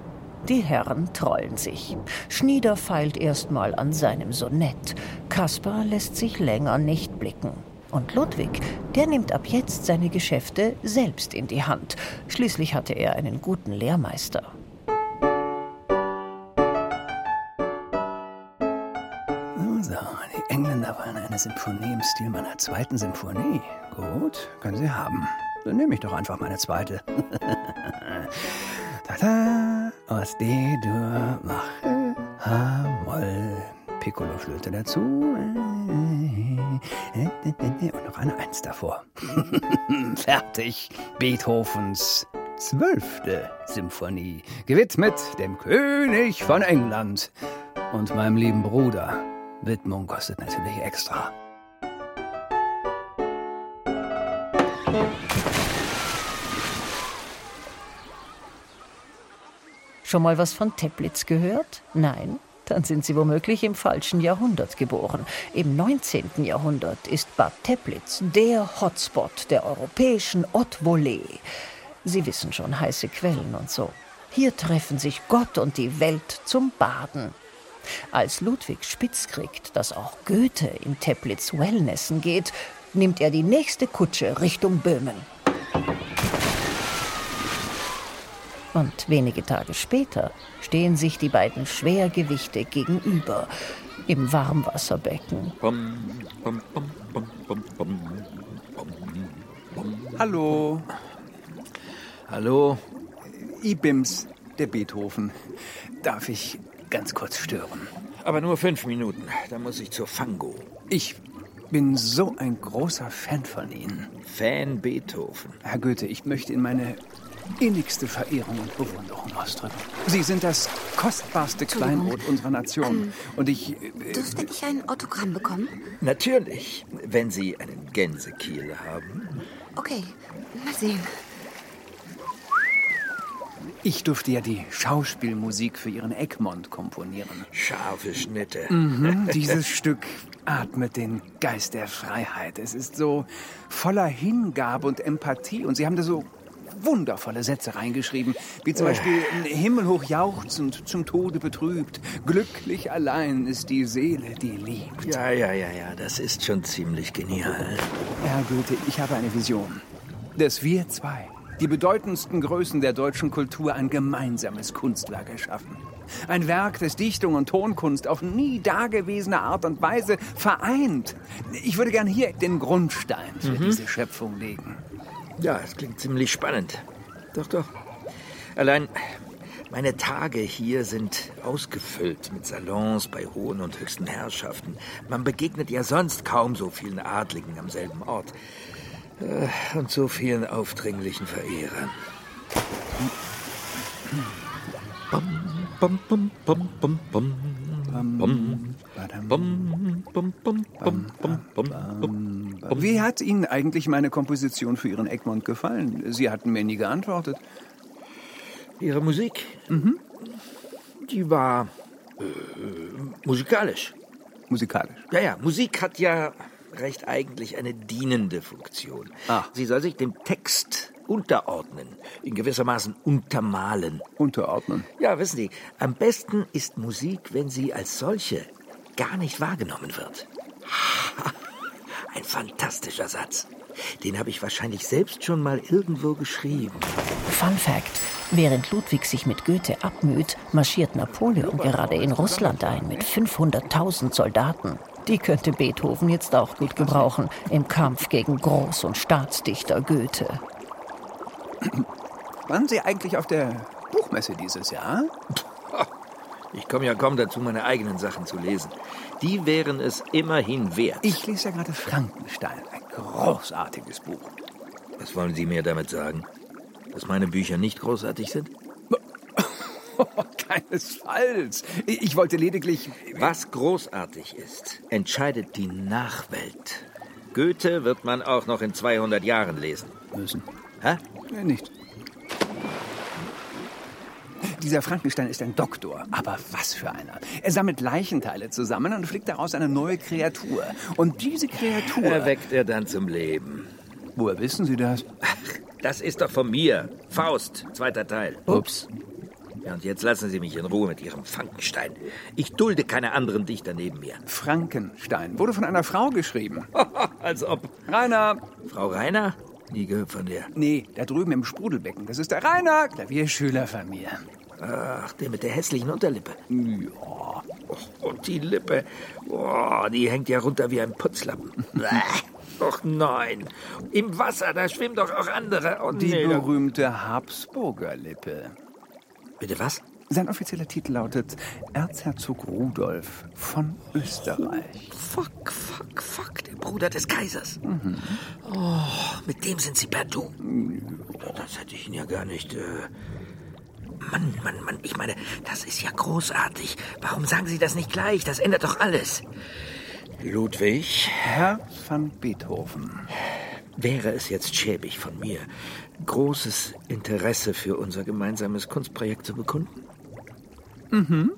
[SPEAKER 4] Die Herren trollen sich. Schnieder feilt erstmal an seinem Sonett. Kaspar lässt sich länger nicht blicken. Und Ludwig, der nimmt ab jetzt seine Geschäfte selbst in die Hand. Schließlich hatte er einen guten Lehrmeister.
[SPEAKER 3] Eine Symphonie im Stil meiner zweiten Symphonie. Gut, können Sie haben. Dann nehme ich doch einfach meine zweite. (laughs) Tada, aus D-Dur, mache, H-Moll, Piccolo-Flöte dazu. Und noch eine Eins davor. (laughs) Fertig. Beethovens zwölfte Symphonie, gewidmet dem König von England und meinem lieben Bruder. Widmung kostet natürlich extra.
[SPEAKER 4] Schon mal was von Teplitz gehört? Nein? Dann sind Sie womöglich im falschen Jahrhundert geboren. Im 19. Jahrhundert ist Bad Teplitz der Hotspot der europäischen Haute Volée. Sie wissen schon, heiße Quellen und so. Hier treffen sich Gott und die Welt zum Baden. Als Ludwig spitz kriegt, dass auch Goethe in Teplitz Wellnessen geht, nimmt er die nächste Kutsche Richtung Böhmen. Und wenige Tage später stehen sich die beiden Schwergewichte gegenüber im Warmwasserbecken.
[SPEAKER 3] Hallo.
[SPEAKER 8] Hallo?
[SPEAKER 3] Ibims, der Beethoven. Darf ich ganz kurz stören?
[SPEAKER 8] Aber nur fünf Minuten. Da muss ich zur Fango.
[SPEAKER 3] Ich bin so ein großer Fan von Ihnen.
[SPEAKER 8] Fan Beethoven.
[SPEAKER 3] Herr Goethe, ich möchte Ihnen meine innigste Verehrung und Bewunderung ausdrücken. Sie sind das kostbarste Kleinod unserer Nation.
[SPEAKER 2] Ähm,
[SPEAKER 3] Und ich. äh,
[SPEAKER 2] Dürfte ich ein Autogramm bekommen?
[SPEAKER 8] Natürlich, wenn Sie einen Gänsekiel haben.
[SPEAKER 2] Okay, mal sehen.
[SPEAKER 3] Ich durfte ja die Schauspielmusik für Ihren Egmont komponieren.
[SPEAKER 8] Scharfe Schnitte.
[SPEAKER 3] Mhm, (laughs) dieses Stück atmet den Geist der Freiheit. Es ist so voller Hingabe und Empathie. Und Sie haben da so wundervolle Sätze reingeschrieben, wie zum Beispiel himmelhoch jauchzend, zum Tode betrübt, glücklich allein ist die Seele, die liebt.
[SPEAKER 8] Ja, ja, ja, ja, das ist schon ziemlich genial.
[SPEAKER 3] Herr Goethe, ich habe eine Vision, dass wir zwei, die bedeutendsten Größen der deutschen Kultur, ein gemeinsames Kunstwerk erschaffen. Ein Werk, das Dichtung und Tonkunst auf nie dagewesene Art und Weise vereint. Ich würde gern hier den Grundstein für diese Schöpfung legen.
[SPEAKER 8] Ja, es klingt ziemlich spannend. Doch, doch. Allein meine Tage hier sind ausgefüllt mit Salons bei hohen und höchsten Herrschaften. Man begegnet ja sonst kaum so vielen Adligen am selben Ort. Äh, Und so vielen aufdringlichen Verehrern. Bum, bum, bum, bum, bum, bum. Bum,
[SPEAKER 3] Wie hat Ihnen eigentlich meine Komposition für Ihren Egmont gefallen? Sie hatten mir nie geantwortet.
[SPEAKER 8] Ihre Musik, Mhm. die war äh, musikalisch.
[SPEAKER 3] Musikalisch.
[SPEAKER 8] Ja, ja, Musik hat ja recht eigentlich eine dienende Funktion.
[SPEAKER 3] Ah.
[SPEAKER 8] Sie soll sich dem Text unterordnen, in gewissermaßen untermalen.
[SPEAKER 3] Unterordnen.
[SPEAKER 8] Ja, wissen Sie, am besten ist Musik, wenn sie als solche gar nicht wahrgenommen wird. (laughs) Ein fantastischer Satz. Den habe ich wahrscheinlich selbst schon mal irgendwo geschrieben.
[SPEAKER 4] Fun Fact: Während Ludwig sich mit Goethe abmüht, marschiert Napoleon gerade in Russland ein mit 500.000 Soldaten. Die könnte Beethoven jetzt auch gut gebrauchen im Kampf gegen Groß- und Staatsdichter Goethe.
[SPEAKER 3] Waren Sie eigentlich auf der Buchmesse dieses Jahr?
[SPEAKER 8] Ich komme ja kaum dazu, meine eigenen Sachen zu lesen. Die wären es immerhin wert.
[SPEAKER 3] Ich lese ja gerade Frankenstein, ein großartiges Buch.
[SPEAKER 8] Was wollen Sie mir damit sagen? Dass meine Bücher nicht großartig sind? (laughs)
[SPEAKER 3] Keinesfalls. Ich wollte lediglich.
[SPEAKER 8] Was großartig ist, entscheidet die Nachwelt. Goethe wird man auch noch in 200 Jahren lesen.
[SPEAKER 3] Müssen.
[SPEAKER 8] Hä?
[SPEAKER 3] Nee, nicht. Dieser Frankenstein ist ein Doktor, aber was für einer. Er sammelt Leichenteile zusammen und flickt daraus eine neue Kreatur. Und diese Kreatur.
[SPEAKER 8] Erweckt er dann zum Leben.
[SPEAKER 3] Woher wissen Sie das?
[SPEAKER 8] Das ist doch von mir. Faust, zweiter Teil.
[SPEAKER 3] Ups.
[SPEAKER 8] Ja, und jetzt lassen Sie mich in Ruhe mit Ihrem Frankenstein. Ich dulde keine anderen Dichter neben mir.
[SPEAKER 3] Frankenstein wurde von einer Frau geschrieben. (laughs)
[SPEAKER 8] Als ob.
[SPEAKER 3] Rainer.
[SPEAKER 8] Frau Rainer? Nie gehört von der.
[SPEAKER 3] Nee, da drüben im Sprudelbecken. Das ist der Rainer, Klavierschüler von mir.
[SPEAKER 8] Ach, der mit der hässlichen Unterlippe. Ja. und die Lippe, oh, die hängt ja runter wie ein Putzlappen. (laughs) Och nein, im Wasser, da schwimmen doch auch andere. Oh,
[SPEAKER 3] die nee, berühmte Habsburger Lippe.
[SPEAKER 8] Bitte was?
[SPEAKER 3] Sein offizieller Titel lautet Erzherzog Rudolf von Österreich.
[SPEAKER 8] Fuck, fuck, fuck, der Bruder des Kaisers. Mhm. Oh, mit dem sind Sie per Du. Das hätte ich ihn ja gar nicht. Äh Mann, Mann, Mann, ich meine, das ist ja großartig. Warum sagen Sie das nicht gleich? Das ändert doch alles. Ludwig?
[SPEAKER 3] Herr van Beethoven.
[SPEAKER 8] Wäre es jetzt schäbig von mir, großes Interesse für unser gemeinsames Kunstprojekt zu bekunden? Mhm.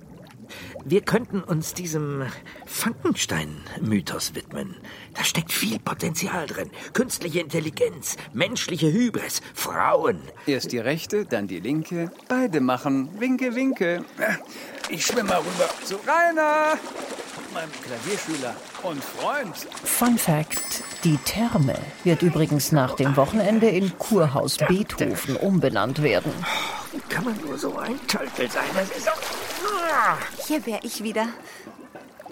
[SPEAKER 8] Wir könnten uns diesem Frankenstein-Mythos widmen. Da steckt viel Potenzial drin. Künstliche Intelligenz, menschliche Hybris, Frauen.
[SPEAKER 3] Erst die rechte, dann die linke. Beide machen Winke, Winke. Ich schwimme mal rüber zu Rainer, meinem Klavierschüler und Freund.
[SPEAKER 4] Fun Fact: Die Therme wird übrigens nach dem Wochenende in Kurhaus Beethoven umbenannt werden.
[SPEAKER 8] Wie kann man nur so ein Tölpel sein? Das ist auch
[SPEAKER 2] hier wäre ich wieder.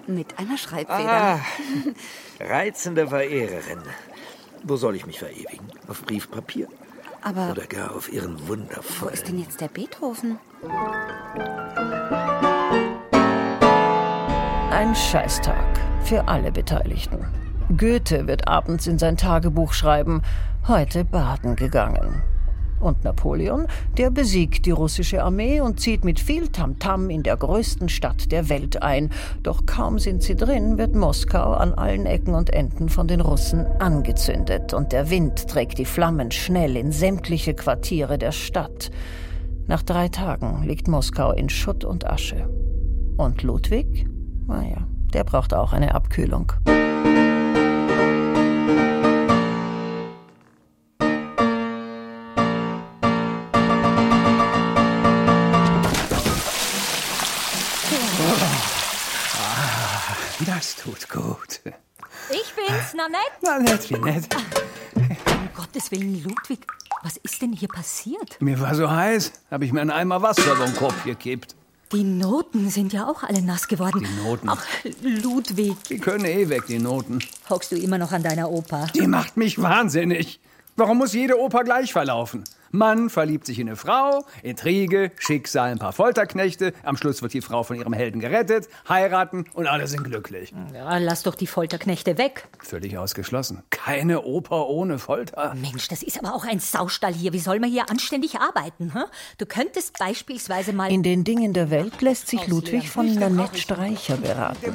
[SPEAKER 2] Mit einer Schreibfeder. Ah,
[SPEAKER 8] reizende Verehrerin. Wo soll ich mich verewigen? Auf Briefpapier?
[SPEAKER 2] Aber.
[SPEAKER 8] Oder gar auf Ihren wundervollen.
[SPEAKER 2] Wo ist denn jetzt der Beethoven?
[SPEAKER 4] Ein Scheißtag für alle Beteiligten. Goethe wird abends in sein Tagebuch schreiben, heute baden gegangen. Und Napoleon, der besiegt die russische Armee und zieht mit viel Tamtam -Tam in der größten Stadt der Welt ein. Doch kaum sind sie drin, wird Moskau an allen Ecken und Enden von den Russen angezündet und der Wind trägt die Flammen schnell in sämtliche Quartiere der Stadt. Nach drei Tagen liegt Moskau in Schutt und Asche. Und Ludwig? Naja, der braucht auch eine Abkühlung.
[SPEAKER 9] Bin's, Nanette.
[SPEAKER 3] Nanette, wie nett.
[SPEAKER 9] Um Gottes Willen, Ludwig, was ist denn hier passiert?
[SPEAKER 3] Mir war so heiß, habe ich mir einen Eimer Wasser über den Kopf gekippt.
[SPEAKER 9] Die Noten sind ja auch alle nass geworden.
[SPEAKER 3] Die Noten?
[SPEAKER 9] Ach, Ludwig.
[SPEAKER 3] Die können eh weg, die Noten.
[SPEAKER 9] Hockst du immer noch an deiner Oper?
[SPEAKER 3] Die macht mich wahnsinnig. Warum muss jede Oper gleich verlaufen? Mann verliebt sich in eine Frau, Intrige, Schicksal, ein paar Folterknechte, am Schluss wird die Frau von ihrem Helden gerettet, heiraten und alle sind glücklich.
[SPEAKER 9] Ja, lass doch die Folterknechte weg.
[SPEAKER 3] Völlig ausgeschlossen. Keine Oper ohne Folter.
[SPEAKER 9] Mensch, das ist aber auch ein Saustall hier. Wie soll man hier anständig arbeiten? Hm? Du könntest beispielsweise mal...
[SPEAKER 4] In den Dingen der Welt lässt sich Ludwig von Nanette Streicher beraten.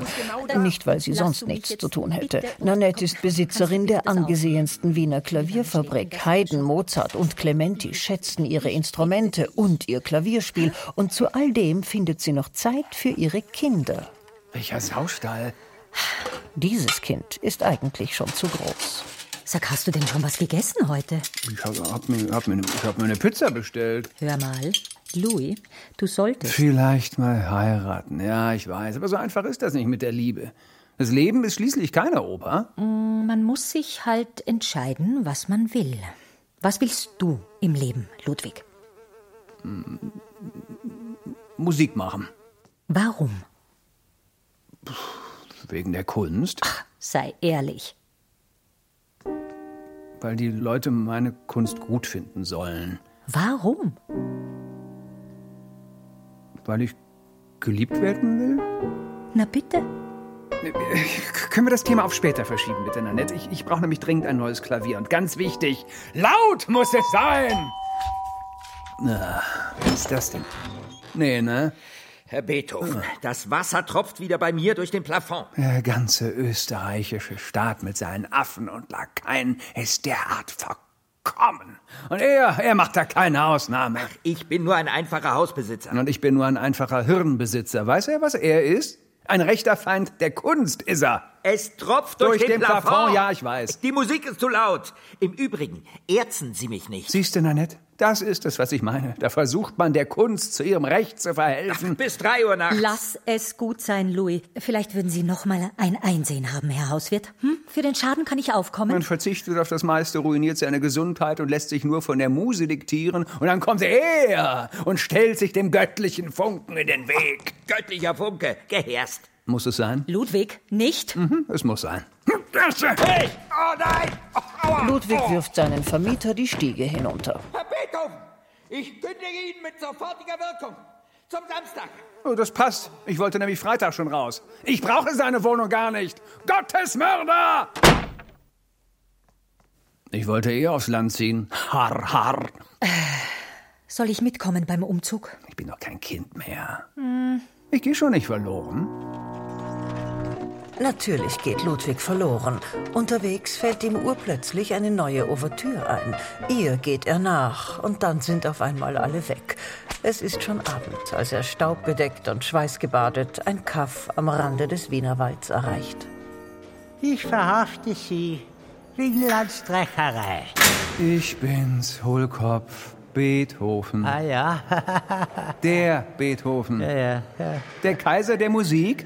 [SPEAKER 4] Nicht, weil sie sonst nichts zu tun hätte. Nanette ist Besitzerin der angesehensten Wiener Klavierfabrik. Haydn, Mozart und Clementi schätzen ihre Instrumente und ihr Klavierspiel und zu all dem findet sie noch Zeit für ihre Kinder.
[SPEAKER 3] Welcher Saustall?
[SPEAKER 4] Dieses Kind ist eigentlich schon zu groß.
[SPEAKER 9] Sag, hast du denn schon was gegessen heute?
[SPEAKER 3] Ich habe hab mir, hab mir, hab mir eine Pizza bestellt.
[SPEAKER 9] Hör mal, Louis, du solltest.
[SPEAKER 3] Vielleicht mal heiraten. Ja, ich weiß. Aber so einfach ist das nicht mit der Liebe. Das Leben ist schließlich keine Oper.
[SPEAKER 9] Mm, man muss sich halt entscheiden, was man will. Was willst du im Leben, Ludwig?
[SPEAKER 3] Musik machen.
[SPEAKER 9] Warum?
[SPEAKER 3] Wegen der Kunst.
[SPEAKER 9] Ach, sei ehrlich.
[SPEAKER 3] Weil die Leute meine Kunst gut finden sollen.
[SPEAKER 9] Warum?
[SPEAKER 3] Weil ich geliebt werden will?
[SPEAKER 9] Na bitte.
[SPEAKER 3] Können wir das Thema auf später verschieben, bitte, Nanette? Ich, ich brauche nämlich dringend ein neues Klavier. Und ganz wichtig, laut muss es sein! Na, was ist das denn? Nee, ne?
[SPEAKER 8] Herr Beethoven, das Wasser tropft wieder bei mir durch den Plafond.
[SPEAKER 3] Der ganze österreichische Staat mit seinen Affen und Lakaien ist derart verkommen. Und er, er macht da keine Ausnahme. Ach,
[SPEAKER 8] ich bin nur ein einfacher Hausbesitzer.
[SPEAKER 3] Und ich bin nur ein einfacher Hirnbesitzer. Weiß er, was er ist? Ein rechter Feind der Kunst ist er.
[SPEAKER 8] Es tropft durch,
[SPEAKER 3] Durch den Plafond, ja, ich weiß.
[SPEAKER 8] Die Musik ist zu laut. Im Übrigen, erzen Sie mich nicht.
[SPEAKER 3] Siehst du, Nanette? Das ist es, was ich meine. Da versucht man der Kunst zu ihrem Recht zu verhelfen.
[SPEAKER 8] Bis drei Uhr nachts.
[SPEAKER 12] Lass es gut sein, Louis. Vielleicht würden Sie noch mal ein Einsehen haben, Herr Hauswirt. Hm? Für den Schaden kann ich aufkommen.
[SPEAKER 3] Man verzichtet auf das meiste, ruiniert seine Gesundheit und lässt sich nur von der Muse diktieren. Und dann kommt er und stellt sich dem göttlichen Funken in den Weg.
[SPEAKER 8] Göttlicher Funke, geherst.
[SPEAKER 3] Muss es sein?
[SPEAKER 12] Ludwig, nicht?
[SPEAKER 3] Mhm, es muss sein.
[SPEAKER 8] Hey! Oh nein! Oh, aua!
[SPEAKER 4] Ludwig wirft seinen Vermieter die Stiege hinunter.
[SPEAKER 8] Herr Beethoven, ich kündige Ihnen mit sofortiger Wirkung. Zum Samstag.
[SPEAKER 3] Oh, das passt. Ich wollte nämlich Freitag schon raus. Ich brauche seine Wohnung gar nicht. Gottes Mörder! Ich wollte eh aufs Land ziehen. Harr, harr.
[SPEAKER 12] Soll ich mitkommen beim Umzug?
[SPEAKER 3] Ich bin doch kein Kind mehr. Ich gehe schon nicht verloren.
[SPEAKER 4] Natürlich geht Ludwig verloren. Unterwegs fällt ihm urplötzlich eine neue Ouvertüre ein. Ihr geht er nach und dann sind auf einmal alle weg. Es ist schon Abend, als er staubbedeckt und schweißgebadet ein Kaff am Rande des Wienerwalds erreicht.
[SPEAKER 13] Ich verhafte Sie wegen Landstreicherei.
[SPEAKER 3] Ich bin's, Hohlkopf. Beethoven.
[SPEAKER 13] Ah ja.
[SPEAKER 3] Der Beethoven.
[SPEAKER 13] ja, ja, ja.
[SPEAKER 3] Der Kaiser der Musik?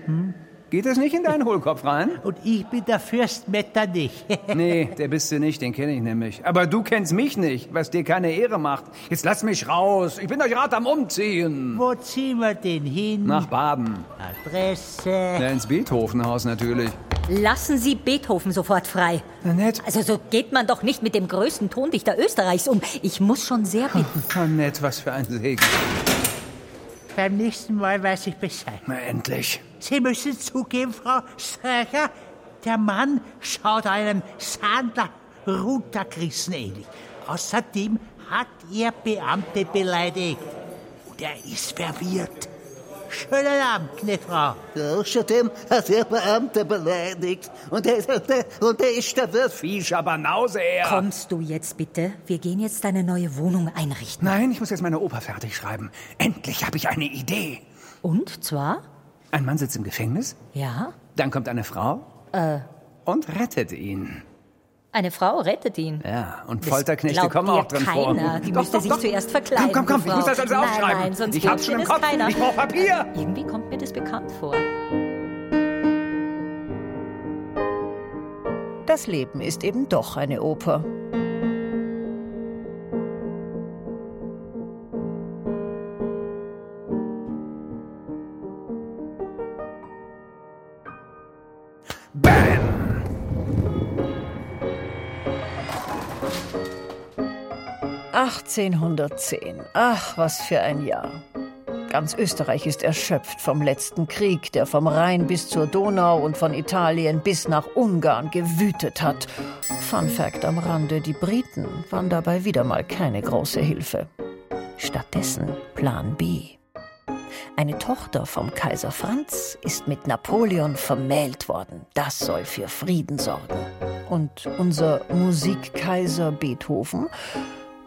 [SPEAKER 3] Geht das nicht in deinen Hohlkopf rein?
[SPEAKER 13] Und ich bin der Fürst Metternich. (laughs)
[SPEAKER 3] Nee, der bist du nicht, den kenne ich nämlich. Aber du kennst mich nicht, was dir keine Ehre macht. Jetzt lass mich raus. Ich bin doch gerade am Umziehen.
[SPEAKER 13] Wo ziehen wir den hin?
[SPEAKER 3] Nach Baden.
[SPEAKER 13] Adresse.
[SPEAKER 3] Ja, ins Beethovenhaus natürlich.
[SPEAKER 12] Lassen Sie Beethoven sofort frei.
[SPEAKER 3] Annette.
[SPEAKER 12] Also so geht man doch nicht mit dem größten Tondichter Österreichs um. Ich muss schon sehr bitten. (laughs)
[SPEAKER 3] Annette, was für ein Segen.
[SPEAKER 13] Beim nächsten Mal weiß ich Bescheid.
[SPEAKER 3] Na, endlich.
[SPEAKER 13] Sie müssen zugeben, Frau Streicher, der Mann schaut einem Sandler runtergerissen ähnlich. Außerdem hat er Beamte beleidigt. Und er ist verwirrt. Schönen Abend, Knetfrau.
[SPEAKER 14] Außerdem hat er Beamte beleidigt. Und er, und er, und er ist der Wirt.
[SPEAKER 3] Fischer Banause, er.
[SPEAKER 12] Kommst du jetzt bitte? Wir gehen jetzt deine neue Wohnung einrichten.
[SPEAKER 3] Nein, ich muss jetzt meine Oper fertig schreiben. Endlich habe ich eine Idee.
[SPEAKER 12] Und zwar?
[SPEAKER 3] Ein Mann sitzt im Gefängnis,
[SPEAKER 12] Ja.
[SPEAKER 3] dann kommt eine Frau
[SPEAKER 12] Äh,
[SPEAKER 3] und rettet ihn.
[SPEAKER 12] eine Frau rettet ihn.
[SPEAKER 3] Ja, und
[SPEAKER 12] Das
[SPEAKER 3] Folterknechte kommen auch drin vor.
[SPEAKER 12] keiner. Die
[SPEAKER 3] Doch,
[SPEAKER 12] müsste
[SPEAKER 3] doch,
[SPEAKER 12] sich
[SPEAKER 3] doch.
[SPEAKER 12] zuerst verkleiden.
[SPEAKER 3] Komm, komm, komm,
[SPEAKER 12] die
[SPEAKER 3] ich muss das alles
[SPEAKER 12] nein,
[SPEAKER 3] aufschreiben.
[SPEAKER 12] Nein, sonst
[SPEAKER 3] Ich hab's schon im Kopf.
[SPEAKER 12] Keiner.
[SPEAKER 3] Ich brauch Papier.
[SPEAKER 12] Irgendwie kommt mir das bekannt vor.
[SPEAKER 4] Das Leben ist eben doch eine Oper. »1810. Ach, was für ein Jahr. Ganz Österreich ist erschöpft vom letzten Krieg, der vom Rhein bis zur Donau und von Italien bis nach Ungarn gewütet hat. Fun Fact am Rande, die Briten waren dabei wieder mal keine große Hilfe. Stattdessen Plan B. Eine Tochter vom Kaiser Franz ist mit Napoleon vermählt worden. Das soll für Frieden sorgen. Und unser Musikkaiser Beethoven,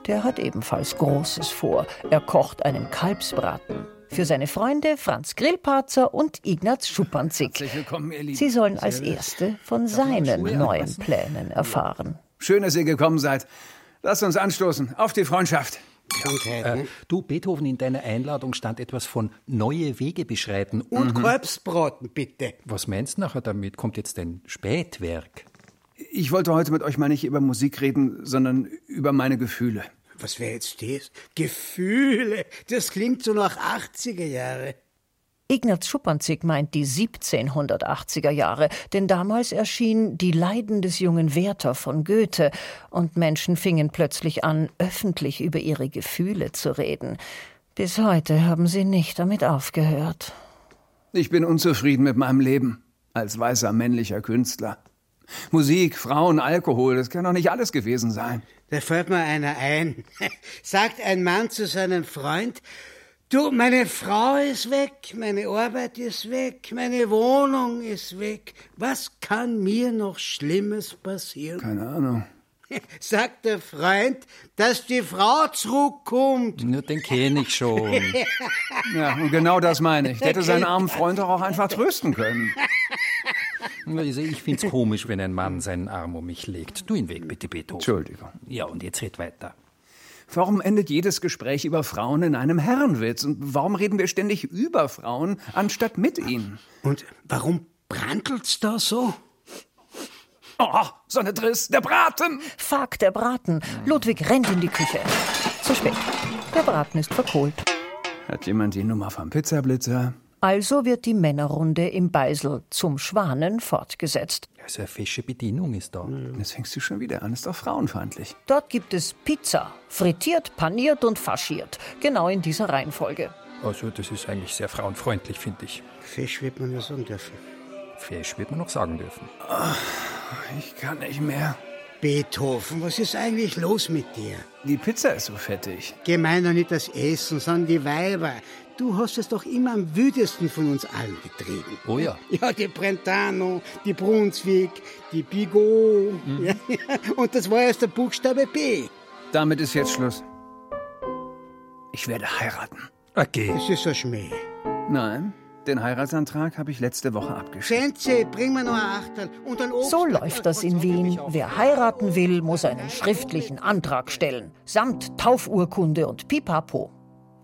[SPEAKER 4] der hat ebenfalls Großes vor. Er kocht einen Kalbsbraten. Für seine Freunde Franz Grillparzer und Ignaz Schuppanzig. Sie sollen als Erste von seinen neuen Plänen erfahren.
[SPEAKER 3] Schön, dass ihr gekommen seid. Lasst uns anstoßen. Auf die Freundschaft.
[SPEAKER 10] Äh, du, Beethoven, in deiner Einladung stand etwas von neue Wege beschreiten.
[SPEAKER 7] Und Kalbsbraten, bitte.
[SPEAKER 10] Was meinst du nachher damit? Kommt jetzt ein Spätwerk?
[SPEAKER 3] Ich wollte heute mit euch mal nicht über Musik reden, sondern über meine Gefühle.
[SPEAKER 7] Was wäre jetzt das? Gefühle. Das klingt so nach 80er Jahre.
[SPEAKER 4] Ignaz Schuppanzig meint die 1780er Jahre, denn damals erschien Die Leiden des jungen Werther von Goethe und Menschen fingen plötzlich an, öffentlich über ihre Gefühle zu reden. Bis heute haben sie nicht damit aufgehört.
[SPEAKER 3] Ich bin unzufrieden mit meinem Leben als weißer männlicher Künstler. Musik, Frauen, Alkohol, das kann doch nicht alles gewesen sein.
[SPEAKER 7] Da fällt mir einer ein. (laughs) Sagt ein Mann zu seinem Freund, du, meine Frau ist weg, meine Arbeit ist weg, meine Wohnung ist weg. Was kann mir noch Schlimmes passieren?
[SPEAKER 3] Keine Ahnung. (laughs)
[SPEAKER 7] Sagt der Freund, dass die Frau zurückkommt.
[SPEAKER 10] Nur den kenne ich schon. (laughs)
[SPEAKER 3] Ja, und genau das meine ich. Der hätte seinen armen Freund doch auch einfach trösten können.
[SPEAKER 10] Also ich find's komisch, wenn ein Mann seinen Arm um mich legt. Tu ihn weg, bitte, Beethoven.
[SPEAKER 3] Entschuldigung.
[SPEAKER 10] Ja, und jetzt red weiter.
[SPEAKER 3] Warum endet jedes Gespräch über Frauen in einem Herrenwitz? Und warum reden wir ständig über Frauen, anstatt mit ihnen?
[SPEAKER 7] Und warum brantelt's da so?
[SPEAKER 3] Oh, so eine Driss, der Braten!
[SPEAKER 4] Fuck, der Braten. Ludwig rennt in die Küche. Zu spät. Der Braten ist verkohlt.
[SPEAKER 3] Hat jemand die Nummer vom Pizzablitzer?
[SPEAKER 4] Also wird die Männerrunde im Beisel zum Schwanen fortgesetzt.
[SPEAKER 10] Ja, so eine fesche Bedienung ist da.
[SPEAKER 3] Jetzt fängst du schon wieder an, ist doch frauenfeindlich.
[SPEAKER 4] Dort gibt es Pizza. Frittiert, paniert und faschiert. Genau in dieser Reihenfolge.
[SPEAKER 10] Also, das ist eigentlich sehr frauenfreundlich, finde ich.
[SPEAKER 7] Fisch wird man ja sagen dürfen.
[SPEAKER 10] Fesch wird man noch sagen dürfen.
[SPEAKER 3] Ich kann nicht mehr.
[SPEAKER 7] Beethoven, was ist eigentlich los mit dir?
[SPEAKER 3] Die Pizza ist so fettig.
[SPEAKER 7] Gemein doch nicht das Essen, sondern die Weiber. Du hast es doch immer am wütesten von uns allen getrieben.
[SPEAKER 10] Oh ja. (laughs)
[SPEAKER 7] Ja, die Brentano, die Brunswick, die Bigot. Ja, und das war erst der Buchstabe B.
[SPEAKER 3] Damit ist jetzt Schluss. Ich werde heiraten.
[SPEAKER 10] Okay.
[SPEAKER 7] Das ist ein Schmäh.
[SPEAKER 3] Nein, den Heiratsantrag habe ich letzte Woche abgeschickt.
[SPEAKER 7] Schänze, bring mir noch ein Achtel und ein Obst.
[SPEAKER 4] So läuft das in Wien. Wer heiraten will, muss einen schriftlichen Antrag stellen. Samt Taufurkunde und Pipapo.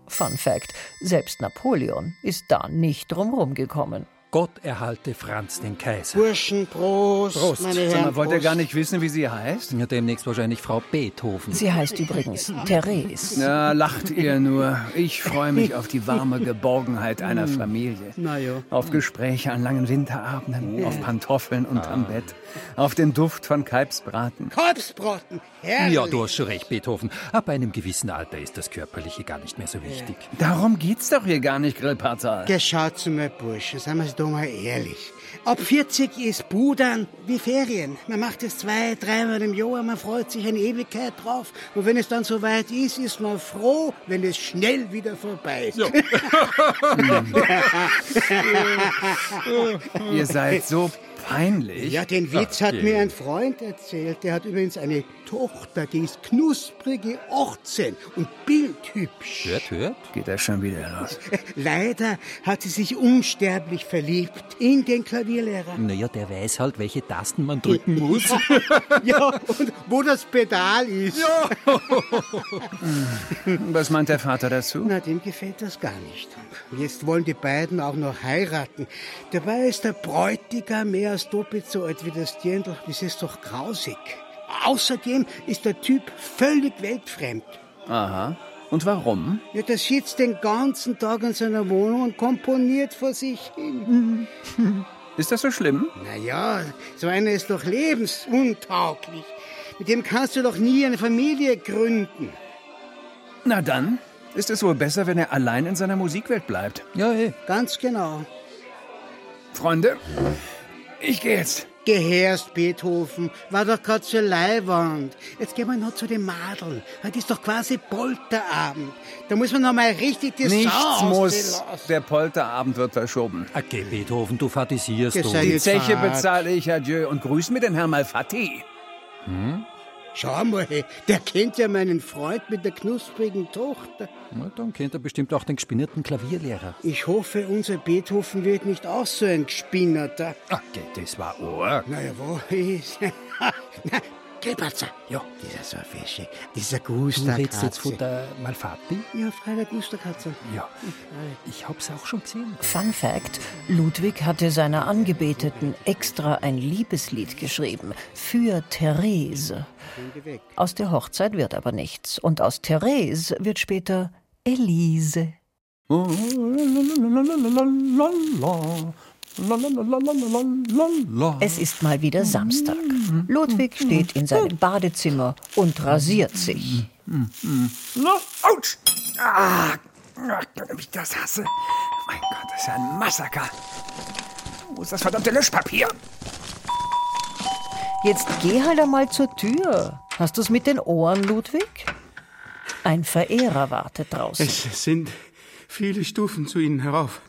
[SPEAKER 4] Fun Fact: Selbst Napoleon ist da nicht drumherum gekommen.
[SPEAKER 10] Gott erhalte Franz den Kaiser.
[SPEAKER 7] Burschen, Prost,
[SPEAKER 3] Prost.
[SPEAKER 7] meine
[SPEAKER 3] Sag
[SPEAKER 7] Herren.
[SPEAKER 3] mal, wollt ihr gar nicht wissen, wie sie heißt?
[SPEAKER 10] Ja, demnächst wahrscheinlich Frau Beethoven.
[SPEAKER 4] Sie heißt übrigens Therese.
[SPEAKER 3] Na, lacht ihr nur. Ich freue mich auf die warme Geborgenheit einer Familie.
[SPEAKER 7] Na ja.
[SPEAKER 3] Auf Gespräche an langen Winterabenden, auf Pantoffeln unterm Bett, auf den Duft von Kalbsbraten.
[SPEAKER 7] Kalbsbraten, herrlich.
[SPEAKER 10] Ja, du hast schon recht, Beethoven. Ab einem gewissen Alter ist das Körperliche gar nicht mehr so wichtig.
[SPEAKER 3] Darum geht's doch hier gar nicht, Grillparzer.
[SPEAKER 7] Geschaut zu mir, Burschen, seien wir doch mal ehrlich. Ab 40 ist Pudern wie Ferien. Man macht es zwei, dreimal im Jahr, man freut sich eine Ewigkeit drauf. Und wenn es dann soweit ist, ist man froh, wenn es schnell wieder vorbei ist.
[SPEAKER 3] Ihr seid so peinlich.
[SPEAKER 7] Ja, den Witz hat mir ein Freund erzählt. Der hat übrigens eine Tochter, die ist knusprige 18 und bildhübsch.
[SPEAKER 10] Hört, hört.
[SPEAKER 3] Geht das schon wieder los?
[SPEAKER 7] Leider hat sie sich unsterblich verliebt in den Klavierlehrer.
[SPEAKER 10] Naja, der weiß halt, welche Tasten man drücken muss. (laughs)
[SPEAKER 7] Ja, und wo das Pedal ist.
[SPEAKER 3] Was meint der Vater dazu?
[SPEAKER 7] Na, dem gefällt das gar nicht. Jetzt wollen die beiden auch noch heiraten. Dabei ist der Bräutigam mehr als doppelt so alt wie das Dirndl. Das ist doch grausig. Außerdem ist der Typ völlig weltfremd.
[SPEAKER 3] Aha. Und warum?
[SPEAKER 7] Ja, der sitzt den ganzen Tag in seiner Wohnung und komponiert vor sich hin. (laughs)
[SPEAKER 3] Ist das so schlimm?
[SPEAKER 7] Na ja, so einer ist doch lebensuntauglich. Mit dem kannst du doch nie eine Familie gründen.
[SPEAKER 3] Na dann ist es wohl besser, wenn er allein in seiner Musikwelt bleibt.
[SPEAKER 10] Ja, eh.
[SPEAKER 7] Ganz genau.
[SPEAKER 3] Freunde, ich gehe jetzt.
[SPEAKER 7] Gehörst, Beethoven, war doch gerade zur Leihwand. Jetzt gehen wir noch zu den Madeln. Heute ist doch quasi Polterabend. Da muss man noch mal richtig die
[SPEAKER 3] Nichts
[SPEAKER 7] Sau
[SPEAKER 3] muss. Der Polterabend wird verschoben.
[SPEAKER 10] Okay, Beethoven, du fatisierst
[SPEAKER 7] Das
[SPEAKER 10] du.
[SPEAKER 3] Die Zeche bezahle ich, adieu. Und grüß mir den Herrn Malfatti.
[SPEAKER 7] Schau mal, der kennt ja meinen Freund mit der knusprigen Tochter.
[SPEAKER 10] Na, dann kennt er bestimmt auch den gespinnierten Klavierlehrer.
[SPEAKER 7] Ich hoffe, unser Beethoven wird nicht auch so ein Gespinnerter.
[SPEAKER 10] Okay, das war arg.
[SPEAKER 7] Naja, wo (laughs) ist... (laughs) Grillparzer.
[SPEAKER 10] Ja.
[SPEAKER 7] Dieser so ein Fische, dieser
[SPEAKER 10] Du
[SPEAKER 7] Gusta
[SPEAKER 10] redest jetzt von der Malfatti?
[SPEAKER 7] Ja, freilich Gusterkatze.
[SPEAKER 10] Ja. Ich hab's auch schon gesehen.
[SPEAKER 4] Fun Fact: Ludwig hatte seiner Angebeteten extra ein Liebeslied geschrieben für Therese. Aus der Hochzeit wird aber nichts. Und aus Therese wird später Elise. Es ist mal wieder Samstag. Ludwig steht in seinem Badezimmer und rasiert sich.
[SPEAKER 3] Autsch! Ah, wie ich das hasse. Mein Gott, das ist ja ein Massaker. Wo ist das verdammte Löschpapier?
[SPEAKER 4] Jetzt geh halt einmal zur Tür. Hast du's mit den Ohren, Ludwig? Ein Verehrer wartet draußen.
[SPEAKER 15] Es sind viele Stufen zu Ihnen herauf.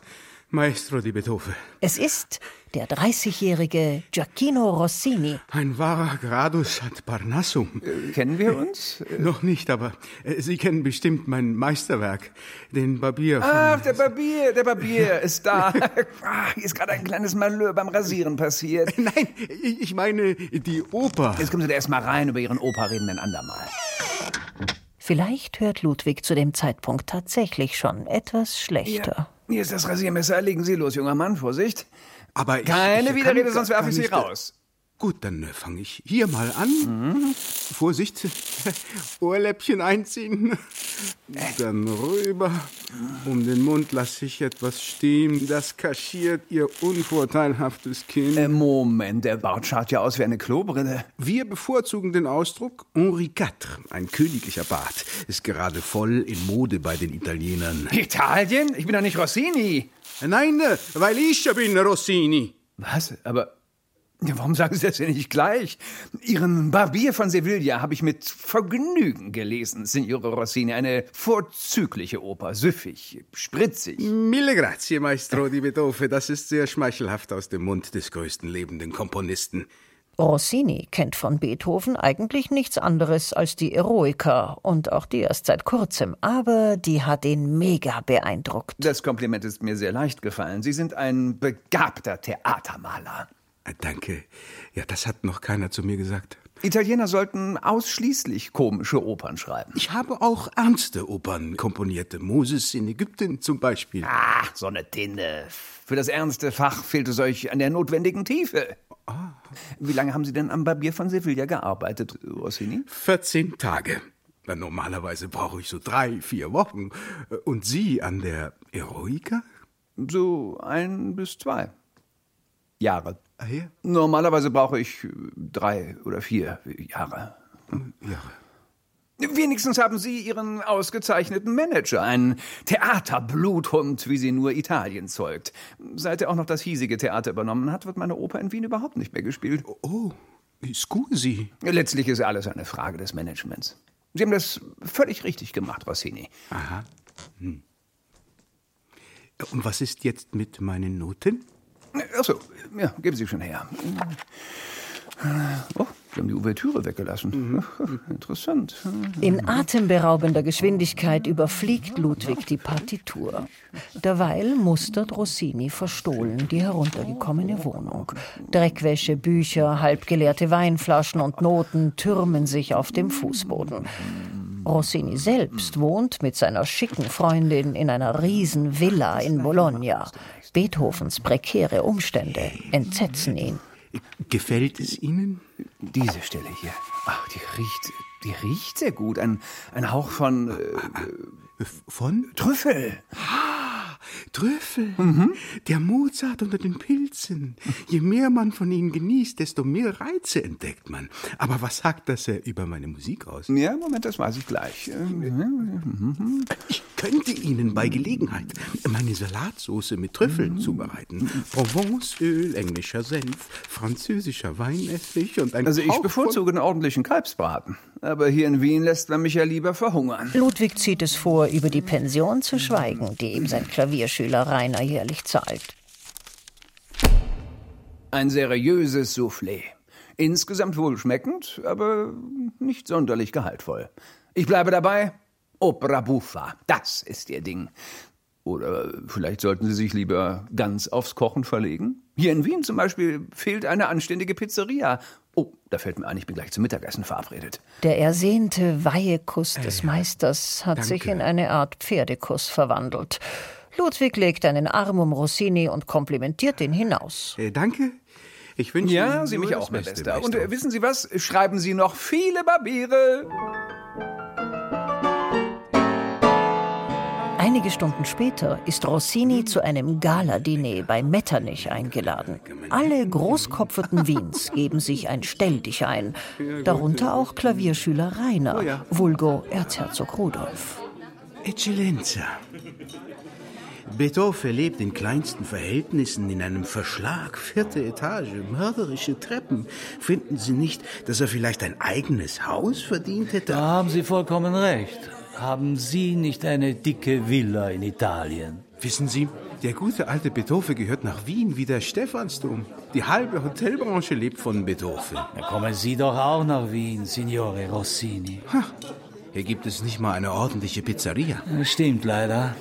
[SPEAKER 15] Maestro di Beethoven.
[SPEAKER 4] Es ist der 30-jährige Giacchino Rossini.
[SPEAKER 15] Ein wahrer Gradus ad Parnassum.
[SPEAKER 3] Äh, kennen wir uns?
[SPEAKER 15] Äh, Noch nicht, aber äh, Sie kennen bestimmt mein Meisterwerk, den Barbier. Von
[SPEAKER 3] Ach, der Barbier, der Barbier (laughs) ist da. ah, hier ist gerade ein kleines Malheur beim Rasieren passiert.
[SPEAKER 15] Nein, ich meine die Oper.
[SPEAKER 3] Jetzt kommen Sie da erst mal rein, über Ihren Opa reden ein andermal.
[SPEAKER 4] Vielleicht hört Ludwig zu dem Zeitpunkt tatsächlich schon etwas schlechter.
[SPEAKER 3] Hier, hier ist das Rasiermesser. Legen Sie los, junger Mann. Vorsicht.
[SPEAKER 15] Aber ich,
[SPEAKER 3] Keine
[SPEAKER 15] ich
[SPEAKER 3] Widerrede, sonst werfe ich Sie raus.
[SPEAKER 15] Gut, dann äh, fange ich hier mal an.
[SPEAKER 3] Mhm.
[SPEAKER 15] Vorsicht, (laughs) Ohrläppchen einziehen. Dann rüber. Um den Mund lasse ich etwas stehen. Das kaschiert Ihr unvorteilhaftes Kinn.
[SPEAKER 3] Äh, Moment, der Bart schaut ja aus wie eine Klobrille.
[SPEAKER 15] Wir bevorzugen den Ausdruck Henri IV. Ein königlicher Bart. Ist gerade voll in Mode bei den Italienern.
[SPEAKER 3] Italien? Ich bin doch nicht Rossini.
[SPEAKER 15] Nein, äh, weil ich ja bin Rossini.
[SPEAKER 3] Was? Aber warum sagen Sie das denn nicht gleich? Ihren Barbier von Sevilla habe ich mit Vergnügen gelesen, Signore Rossini. Eine vorzügliche Oper. Süffig, spritzig.
[SPEAKER 15] Mille grazie, Maestro di Beethoven. Das ist sehr schmeichelhaft aus dem Mund des größten lebenden Komponisten.
[SPEAKER 4] Rossini kennt von Beethoven eigentlich nichts anderes als die Eroica und auch die erst seit kurzem, aber die hat ihn mega beeindruckt.
[SPEAKER 3] Das Kompliment ist mir sehr leicht gefallen. Sie sind ein begabter Theatermaler.
[SPEAKER 15] Äh, Danke. Ja, das hat noch keiner zu mir gesagt.
[SPEAKER 3] Italiener sollten ausschließlich komische Opern schreiben.
[SPEAKER 15] Ich habe auch ernste Opern komponiert. Moses in Ägypten zum Beispiel.
[SPEAKER 3] Ach, so eine Tinne. Für das ernste Fach fehlt es euch an der notwendigen Tiefe. Wie lange haben Sie denn am Barbier von Sevilla gearbeitet, Rossini?
[SPEAKER 15] 14 Tage. Normalerweise brauche ich so drei, vier Wochen. Und Sie an der Eroica?
[SPEAKER 3] So ein bis zwei Jahre.
[SPEAKER 15] Ah, ja?
[SPEAKER 3] Normalerweise brauche ich äh, drei oder vier Jahre.
[SPEAKER 15] Jahre.
[SPEAKER 3] Wenigstens haben Sie Ihren ausgezeichneten Manager, einen Theaterbluthund, wie sie nur Italien zeugt. Seit er auch noch das hiesige Theater übernommen hat, wird meine Oper in Wien überhaupt nicht mehr gespielt.
[SPEAKER 15] Oh, scusi.
[SPEAKER 3] Letztlich ist alles eine Frage des Managements. Sie haben das völlig richtig gemacht, Rossini.
[SPEAKER 15] Aha. Hm. Und was ist jetzt mit meinen Noten?
[SPEAKER 3] Achso, ja, geben Sie schon her. Oh, Sie haben die Ouvertüre weggelassen. Interessant.
[SPEAKER 4] In atemberaubender Geschwindigkeit überfliegt Ludwig die Partitur. Derweil mustert Rossini verstohlen die heruntergekommene Wohnung. Dreckwäsche, Bücher, halbgeleerte Weinflaschen und Noten türmen sich auf dem Fußboden. Rossini selbst wohnt mit seiner schicken Freundin in einer riesen Villa in Bologna. Beethovens prekäre Umstände entsetzen ihn.
[SPEAKER 15] Gefällt es Ihnen?
[SPEAKER 3] Diese Stelle hier. Ach, die riecht, die riecht sehr gut. Ein, ein Hauch von äh,
[SPEAKER 15] Von?
[SPEAKER 3] Trüffel.
[SPEAKER 15] Trüffel. Der Mozart unter den Pilzen. Je mehr man von ihnen genießt, desto mehr Reize entdeckt man. Aber was sagt das äh, über meine Musik aus?
[SPEAKER 3] Ja, Moment, das weiß ich gleich. Ähm,
[SPEAKER 15] Ich könnte Ihnen bei Gelegenheit meine Salatsauce mit Trüffeln zubereiten. Provenceöl, englischer Senf, französischer Weinessig und ein
[SPEAKER 3] Also ich
[SPEAKER 15] Hauch
[SPEAKER 3] bevorzuge einen ordentlichen Kalbsbraten. Aber hier in Wien lässt man mich ja lieber verhungern.
[SPEAKER 4] Ludwig zieht es vor, über die Pension zu schweigen, die ihm sein Klavierschüler Rainer jährlich zahlt.
[SPEAKER 3] Ein seriöses Soufflé. Insgesamt wohlschmeckend, aber nicht sonderlich gehaltvoll. Ich bleibe dabei. Opera buffa, das ist Ihr Ding. Oder vielleicht sollten Sie sich lieber ganz aufs Kochen verlegen? Hier in Wien zum Beispiel fehlt eine anständige Pizzeria. Oh, da fällt mir ein, ich bin gleich zum Mittagessen verabredet.
[SPEAKER 4] Der ersehnte Weihekuss des Meisters hat sich in eine Art Pferdekuss verwandelt. Ludwig legt einen Arm um Rossini und komplimentiert ihn hinaus.
[SPEAKER 15] Äh, danke. Ich wünsche
[SPEAKER 3] Ja,
[SPEAKER 15] Ihnen
[SPEAKER 3] Sie mich auch, mein
[SPEAKER 15] Beste,
[SPEAKER 3] Bester. Und äh, wissen Sie was? Schreiben Sie noch viele Barbiere.
[SPEAKER 4] Einige Stunden später ist Rossini zu einem Galadiner bei Metternich eingeladen. Alle Großkopferten Wiens geben sich ein Stelldich ein, darunter auch Klavierschüler Rainer, vulgo Erzherzog Rudolf.
[SPEAKER 15] Eccellenza. Beethoven lebt in kleinsten Verhältnissen in einem Verschlag, vierte Etage, mörderische Treppen. Finden Sie nicht, dass er vielleicht ein eigenes Haus verdient hätte?
[SPEAKER 5] Da haben Sie vollkommen recht. Haben Sie nicht eine dicke Villa in Italien?
[SPEAKER 15] Wissen Sie, der gute alte Beethoven gehört nach Wien wie der Stephansdom. Die halbe Hotelbranche lebt von Beethoven.
[SPEAKER 5] Da kommen Sie doch auch nach Wien, Signore Rossini.
[SPEAKER 15] Ha, hier gibt es nicht mal eine ordentliche Pizzeria.
[SPEAKER 5] Das stimmt leider.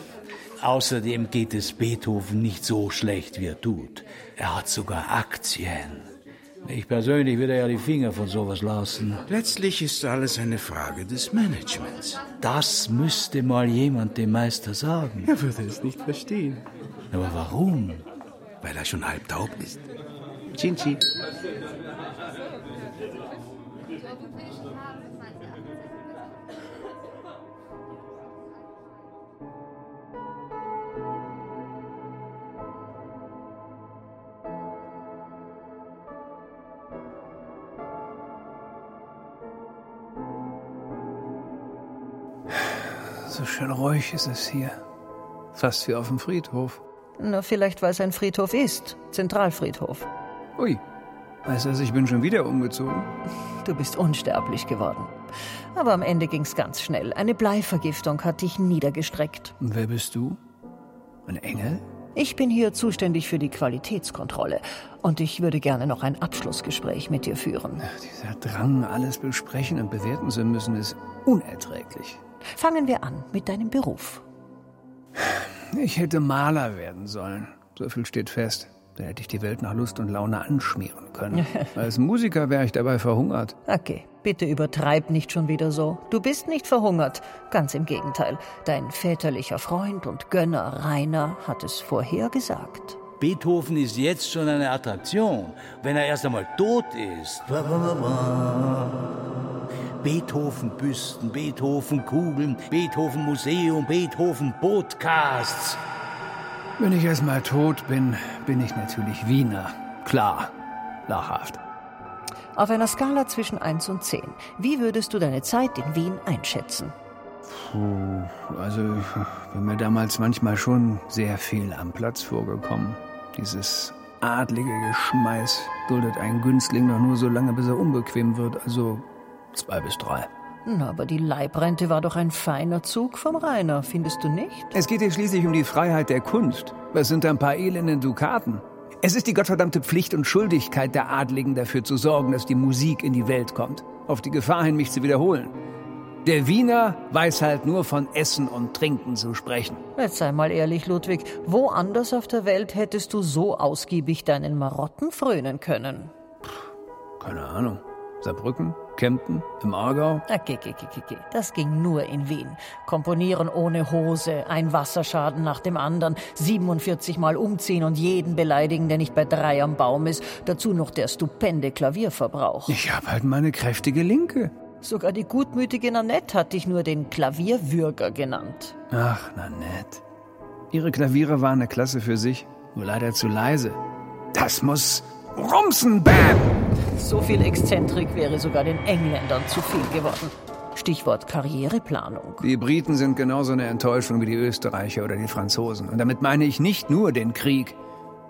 [SPEAKER 5] Außerdem geht es Beethoven nicht so schlecht, wie er tut. Er hat sogar Aktien. Ich persönlich würde ja die Finger von sowas lassen.
[SPEAKER 15] Letztlich ist alles eine Frage des Managements.
[SPEAKER 5] Das müsste mal jemand dem Meister sagen.
[SPEAKER 15] Er würde es nicht verstehen.
[SPEAKER 5] Aber warum?
[SPEAKER 15] Weil er schon halb taub ist. Chinchi.
[SPEAKER 3] So schön ruhig ist es hier. Fast wie auf dem Friedhof.
[SPEAKER 4] Na, vielleicht, weil es ein Friedhof ist. Zentralfriedhof.
[SPEAKER 3] Ui, weißt du, ich bin schon wieder umgezogen.
[SPEAKER 4] Du bist unsterblich geworden. Aber am Ende ging's ganz schnell. Eine Bleivergiftung hat dich niedergestreckt.
[SPEAKER 3] Und wer bist du? Ein Engel?
[SPEAKER 4] Ich bin hier zuständig für die Qualitätskontrolle. Und ich würde gerne noch ein Abschlussgespräch mit dir führen.
[SPEAKER 3] Dieser Drang, alles besprechen und bewerten zu müssen, ist unerträglich.
[SPEAKER 4] Fangen wir an mit deinem Beruf.
[SPEAKER 3] Ich hätte Maler werden sollen. So viel steht fest. Da hätte ich die Welt nach Lust und Laune anschmieren können. (laughs) Als Musiker wäre ich dabei verhungert.
[SPEAKER 4] Okay, bitte übertreib nicht schon wieder so. Du bist nicht verhungert. Ganz im Gegenteil. Dein väterlicher Freund und Gönner Rainer hat es vorhergesagt.
[SPEAKER 5] Beethoven ist jetzt schon eine Attraktion, wenn er erst einmal tot ist. Beethoven-Büsten, Beethoven-Kugeln, Beethoven-Museum, Beethoven-Podcasts.
[SPEAKER 3] Wenn ich erst mal tot bin, bin ich natürlich Wiener. Klar, lachhaft.
[SPEAKER 4] Auf einer Skala zwischen 1 und 10, wie würdest du deine Zeit in Wien einschätzen?
[SPEAKER 3] Puh, also ich bin mir damals manchmal schon sehr viel am Platz vorgekommen. Dieses adlige Geschmeiß duldet einen Günstling doch nur so lange, bis er unbequem wird. Also zwei bis drei.
[SPEAKER 4] Na, aber die Leibrente war doch ein feiner Zug vom Rainer, findest du nicht?
[SPEAKER 3] Es geht hier schließlich um die Freiheit der Kunst. Was sind da ein paar elenden Dukaten? Es ist die gottverdammte Pflicht und Schuldigkeit der Adligen dafür zu sorgen, dass die Musik in die Welt kommt. Auf die Gefahr hin, mich zu wiederholen. Der Wiener weiß halt nur von Essen und Trinken zu sprechen.
[SPEAKER 4] Jetzt sei mal ehrlich, Ludwig, woanders auf der Welt hättest du so ausgiebig deinen Marotten frönen können?
[SPEAKER 3] Keine Ahnung. Saarbrücken, Kempten, im Aargau.
[SPEAKER 4] Okay, okay, okay. Das ging nur in Wien. Komponieren ohne Hose, ein Wasserschaden nach dem anderen, 47 Mal umziehen und jeden beleidigen, der nicht bei drei am Baum ist. Dazu noch der stupende Klavierverbrauch.
[SPEAKER 3] Ich hab halt meine kräftige Linke.
[SPEAKER 4] Sogar die gutmütige Nanette hat dich nur den Klavierwürger genannt.
[SPEAKER 3] Ach, Nanette. Ihre Klaviere waren eine Klasse für sich, nur leider zu leise. Das muss rumsen, bam!
[SPEAKER 4] So viel Exzentrik wäre sogar den Engländern zu viel geworden. Stichwort Karriereplanung.
[SPEAKER 3] Die Briten sind genauso eine Enttäuschung wie die Österreicher oder die Franzosen. Und damit meine ich nicht nur den Krieg.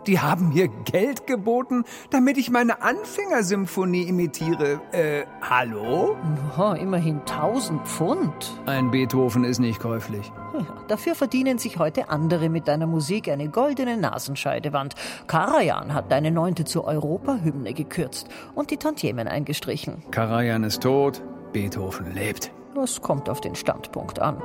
[SPEAKER 3] Die haben mir Geld geboten, damit ich meine Anfängersymphonie imitiere. Äh, hallo?
[SPEAKER 4] Oh, immerhin 1000 Pfund.
[SPEAKER 3] Ein Beethoven ist nicht käuflich.
[SPEAKER 4] Ja, dafür verdienen sich heute andere mit deiner Musik eine goldene Nasenscheidewand. Karajan hat deine neunte zur Europahymne gekürzt und die Tantiemen eingestrichen.
[SPEAKER 3] Karajan ist tot, Beethoven lebt.
[SPEAKER 4] Das kommt auf den Standpunkt an.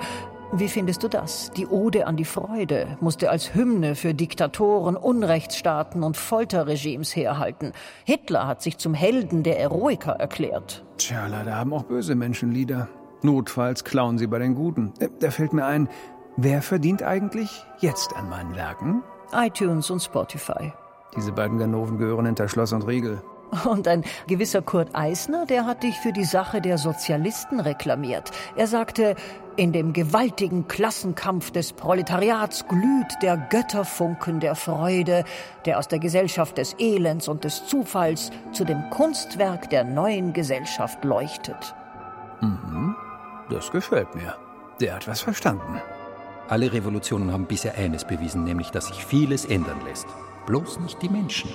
[SPEAKER 4] Wie findest du das? Die Ode an die Freude musste als Hymne für Diktatoren, Unrechtsstaaten und Folterregimes herhalten. Hitler hat sich zum Helden der Eroiker erklärt.
[SPEAKER 3] Tja, leider haben auch böse Menschen Lieder. Notfalls klauen sie bei den Guten. Äh, Da fällt mir ein, wer verdient eigentlich jetzt an meinen Werken?
[SPEAKER 4] iTunes und Spotify.
[SPEAKER 3] Diese beiden Ganoven gehören hinter Schloss und Riegel.
[SPEAKER 4] Und ein gewisser Kurt Eisner, der hat dich für die Sache der Sozialisten reklamiert. Er sagte, in dem gewaltigen Klassenkampf des Proletariats glüht der Götterfunken der Freude, der aus der Gesellschaft des Elends und des Zufalls zu dem Kunstwerk der neuen Gesellschaft leuchtet.
[SPEAKER 3] Mhm, das gefällt mir. Der hat was verstanden.
[SPEAKER 10] Alle Revolutionen haben bisher eines bewiesen, nämlich dass sich vieles ändern lässt. Bloß nicht die Menschen.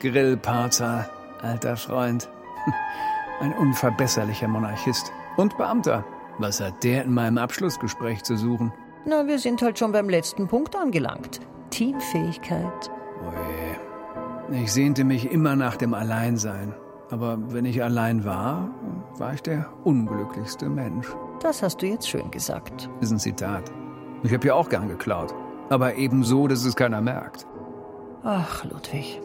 [SPEAKER 3] Grillparzer, alter Freund. (laughs) Ein unverbesserlicher Monarchist. Und Beamter. Was hat der in meinem Abschlussgespräch zu suchen?
[SPEAKER 4] Na, wir sind halt schon beim letzten Punkt angelangt. Teamfähigkeit.
[SPEAKER 3] Oje. Ich sehnte mich immer nach dem Alleinsein. Aber wenn ich allein war, war ich der unglücklichste Mensch.
[SPEAKER 4] Das hast du jetzt schön gesagt.
[SPEAKER 3] Ist ein Zitat. Ich habe ja auch gern geklaut. Aber eben so, dass es keiner merkt.
[SPEAKER 4] Ach, Ludwig.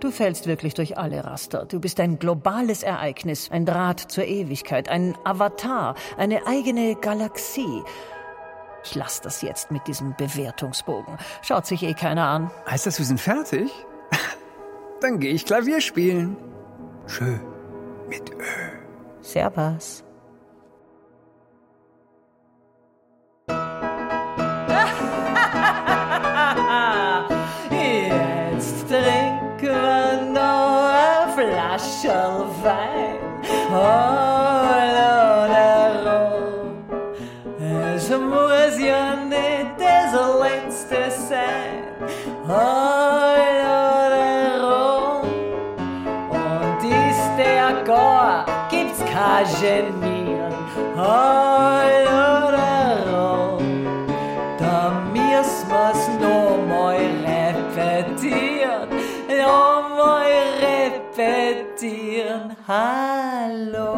[SPEAKER 4] Du fällst wirklich durch alle Raster. Du bist ein globales Ereignis, ein Draht zur Ewigkeit, ein Avatar, eine eigene Galaxie. Ich lass das jetzt mit diesem Bewertungsbogen. Schaut sich eh keiner an.
[SPEAKER 3] Heißt das, wir sind fertig? Dann gehe ich Klavier spielen. Schön. Mit Ö.
[SPEAKER 4] Servus.
[SPEAKER 16] Gibt's kein Genieren. Da müssen wir's noch mal repetieren. Repetieren. Hallo.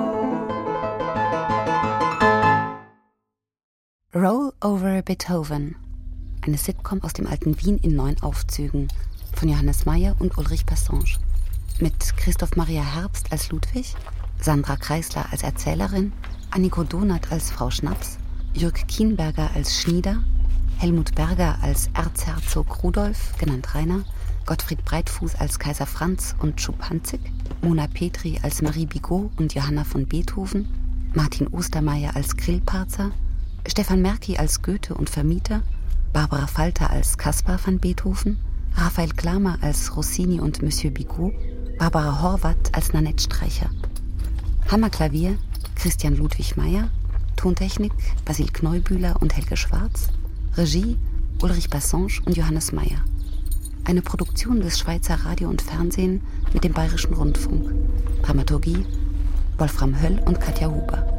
[SPEAKER 2] Roll Over Beethoven. Eine Sitcom aus dem alten Wien in neun Aufzügen von Johannes Meyer und Ulrich Passange. Mit Christoph Maria Herbst als Ludwig, Sandra Kreisler als Erzählerin, Anniko Donath als Frau Schnaps, Jürg Kienberger als Schnieder, Helmut Berger als Erzherzog Rudolf, genannt Rainer, Gottfried Breitfuß als Kaiser Franz und Schupanzig, Mona Petri als Marie Bigot und Johanna von Beethoven, Martin Ostermeier als Grillparzer, Stefan Merki als Goethe und Vermieter, Barbara Falter als Caspar van Beethoven, Raphael Klamer als Rossini und Monsieur Bigot, Barbara Horvath als Nanette Streicher. Hammerklavier Christian Ludwig Meyer, Tontechnik Basil Kneubühler und Helge Schwarz, Regie Ulrich Bassange und Johannes Meyer. Eine Produktion des Schweizer Radio und Fernsehen mit dem Bayerischen Rundfunk. Dramaturgie Wolfram Höll und Katja Huber.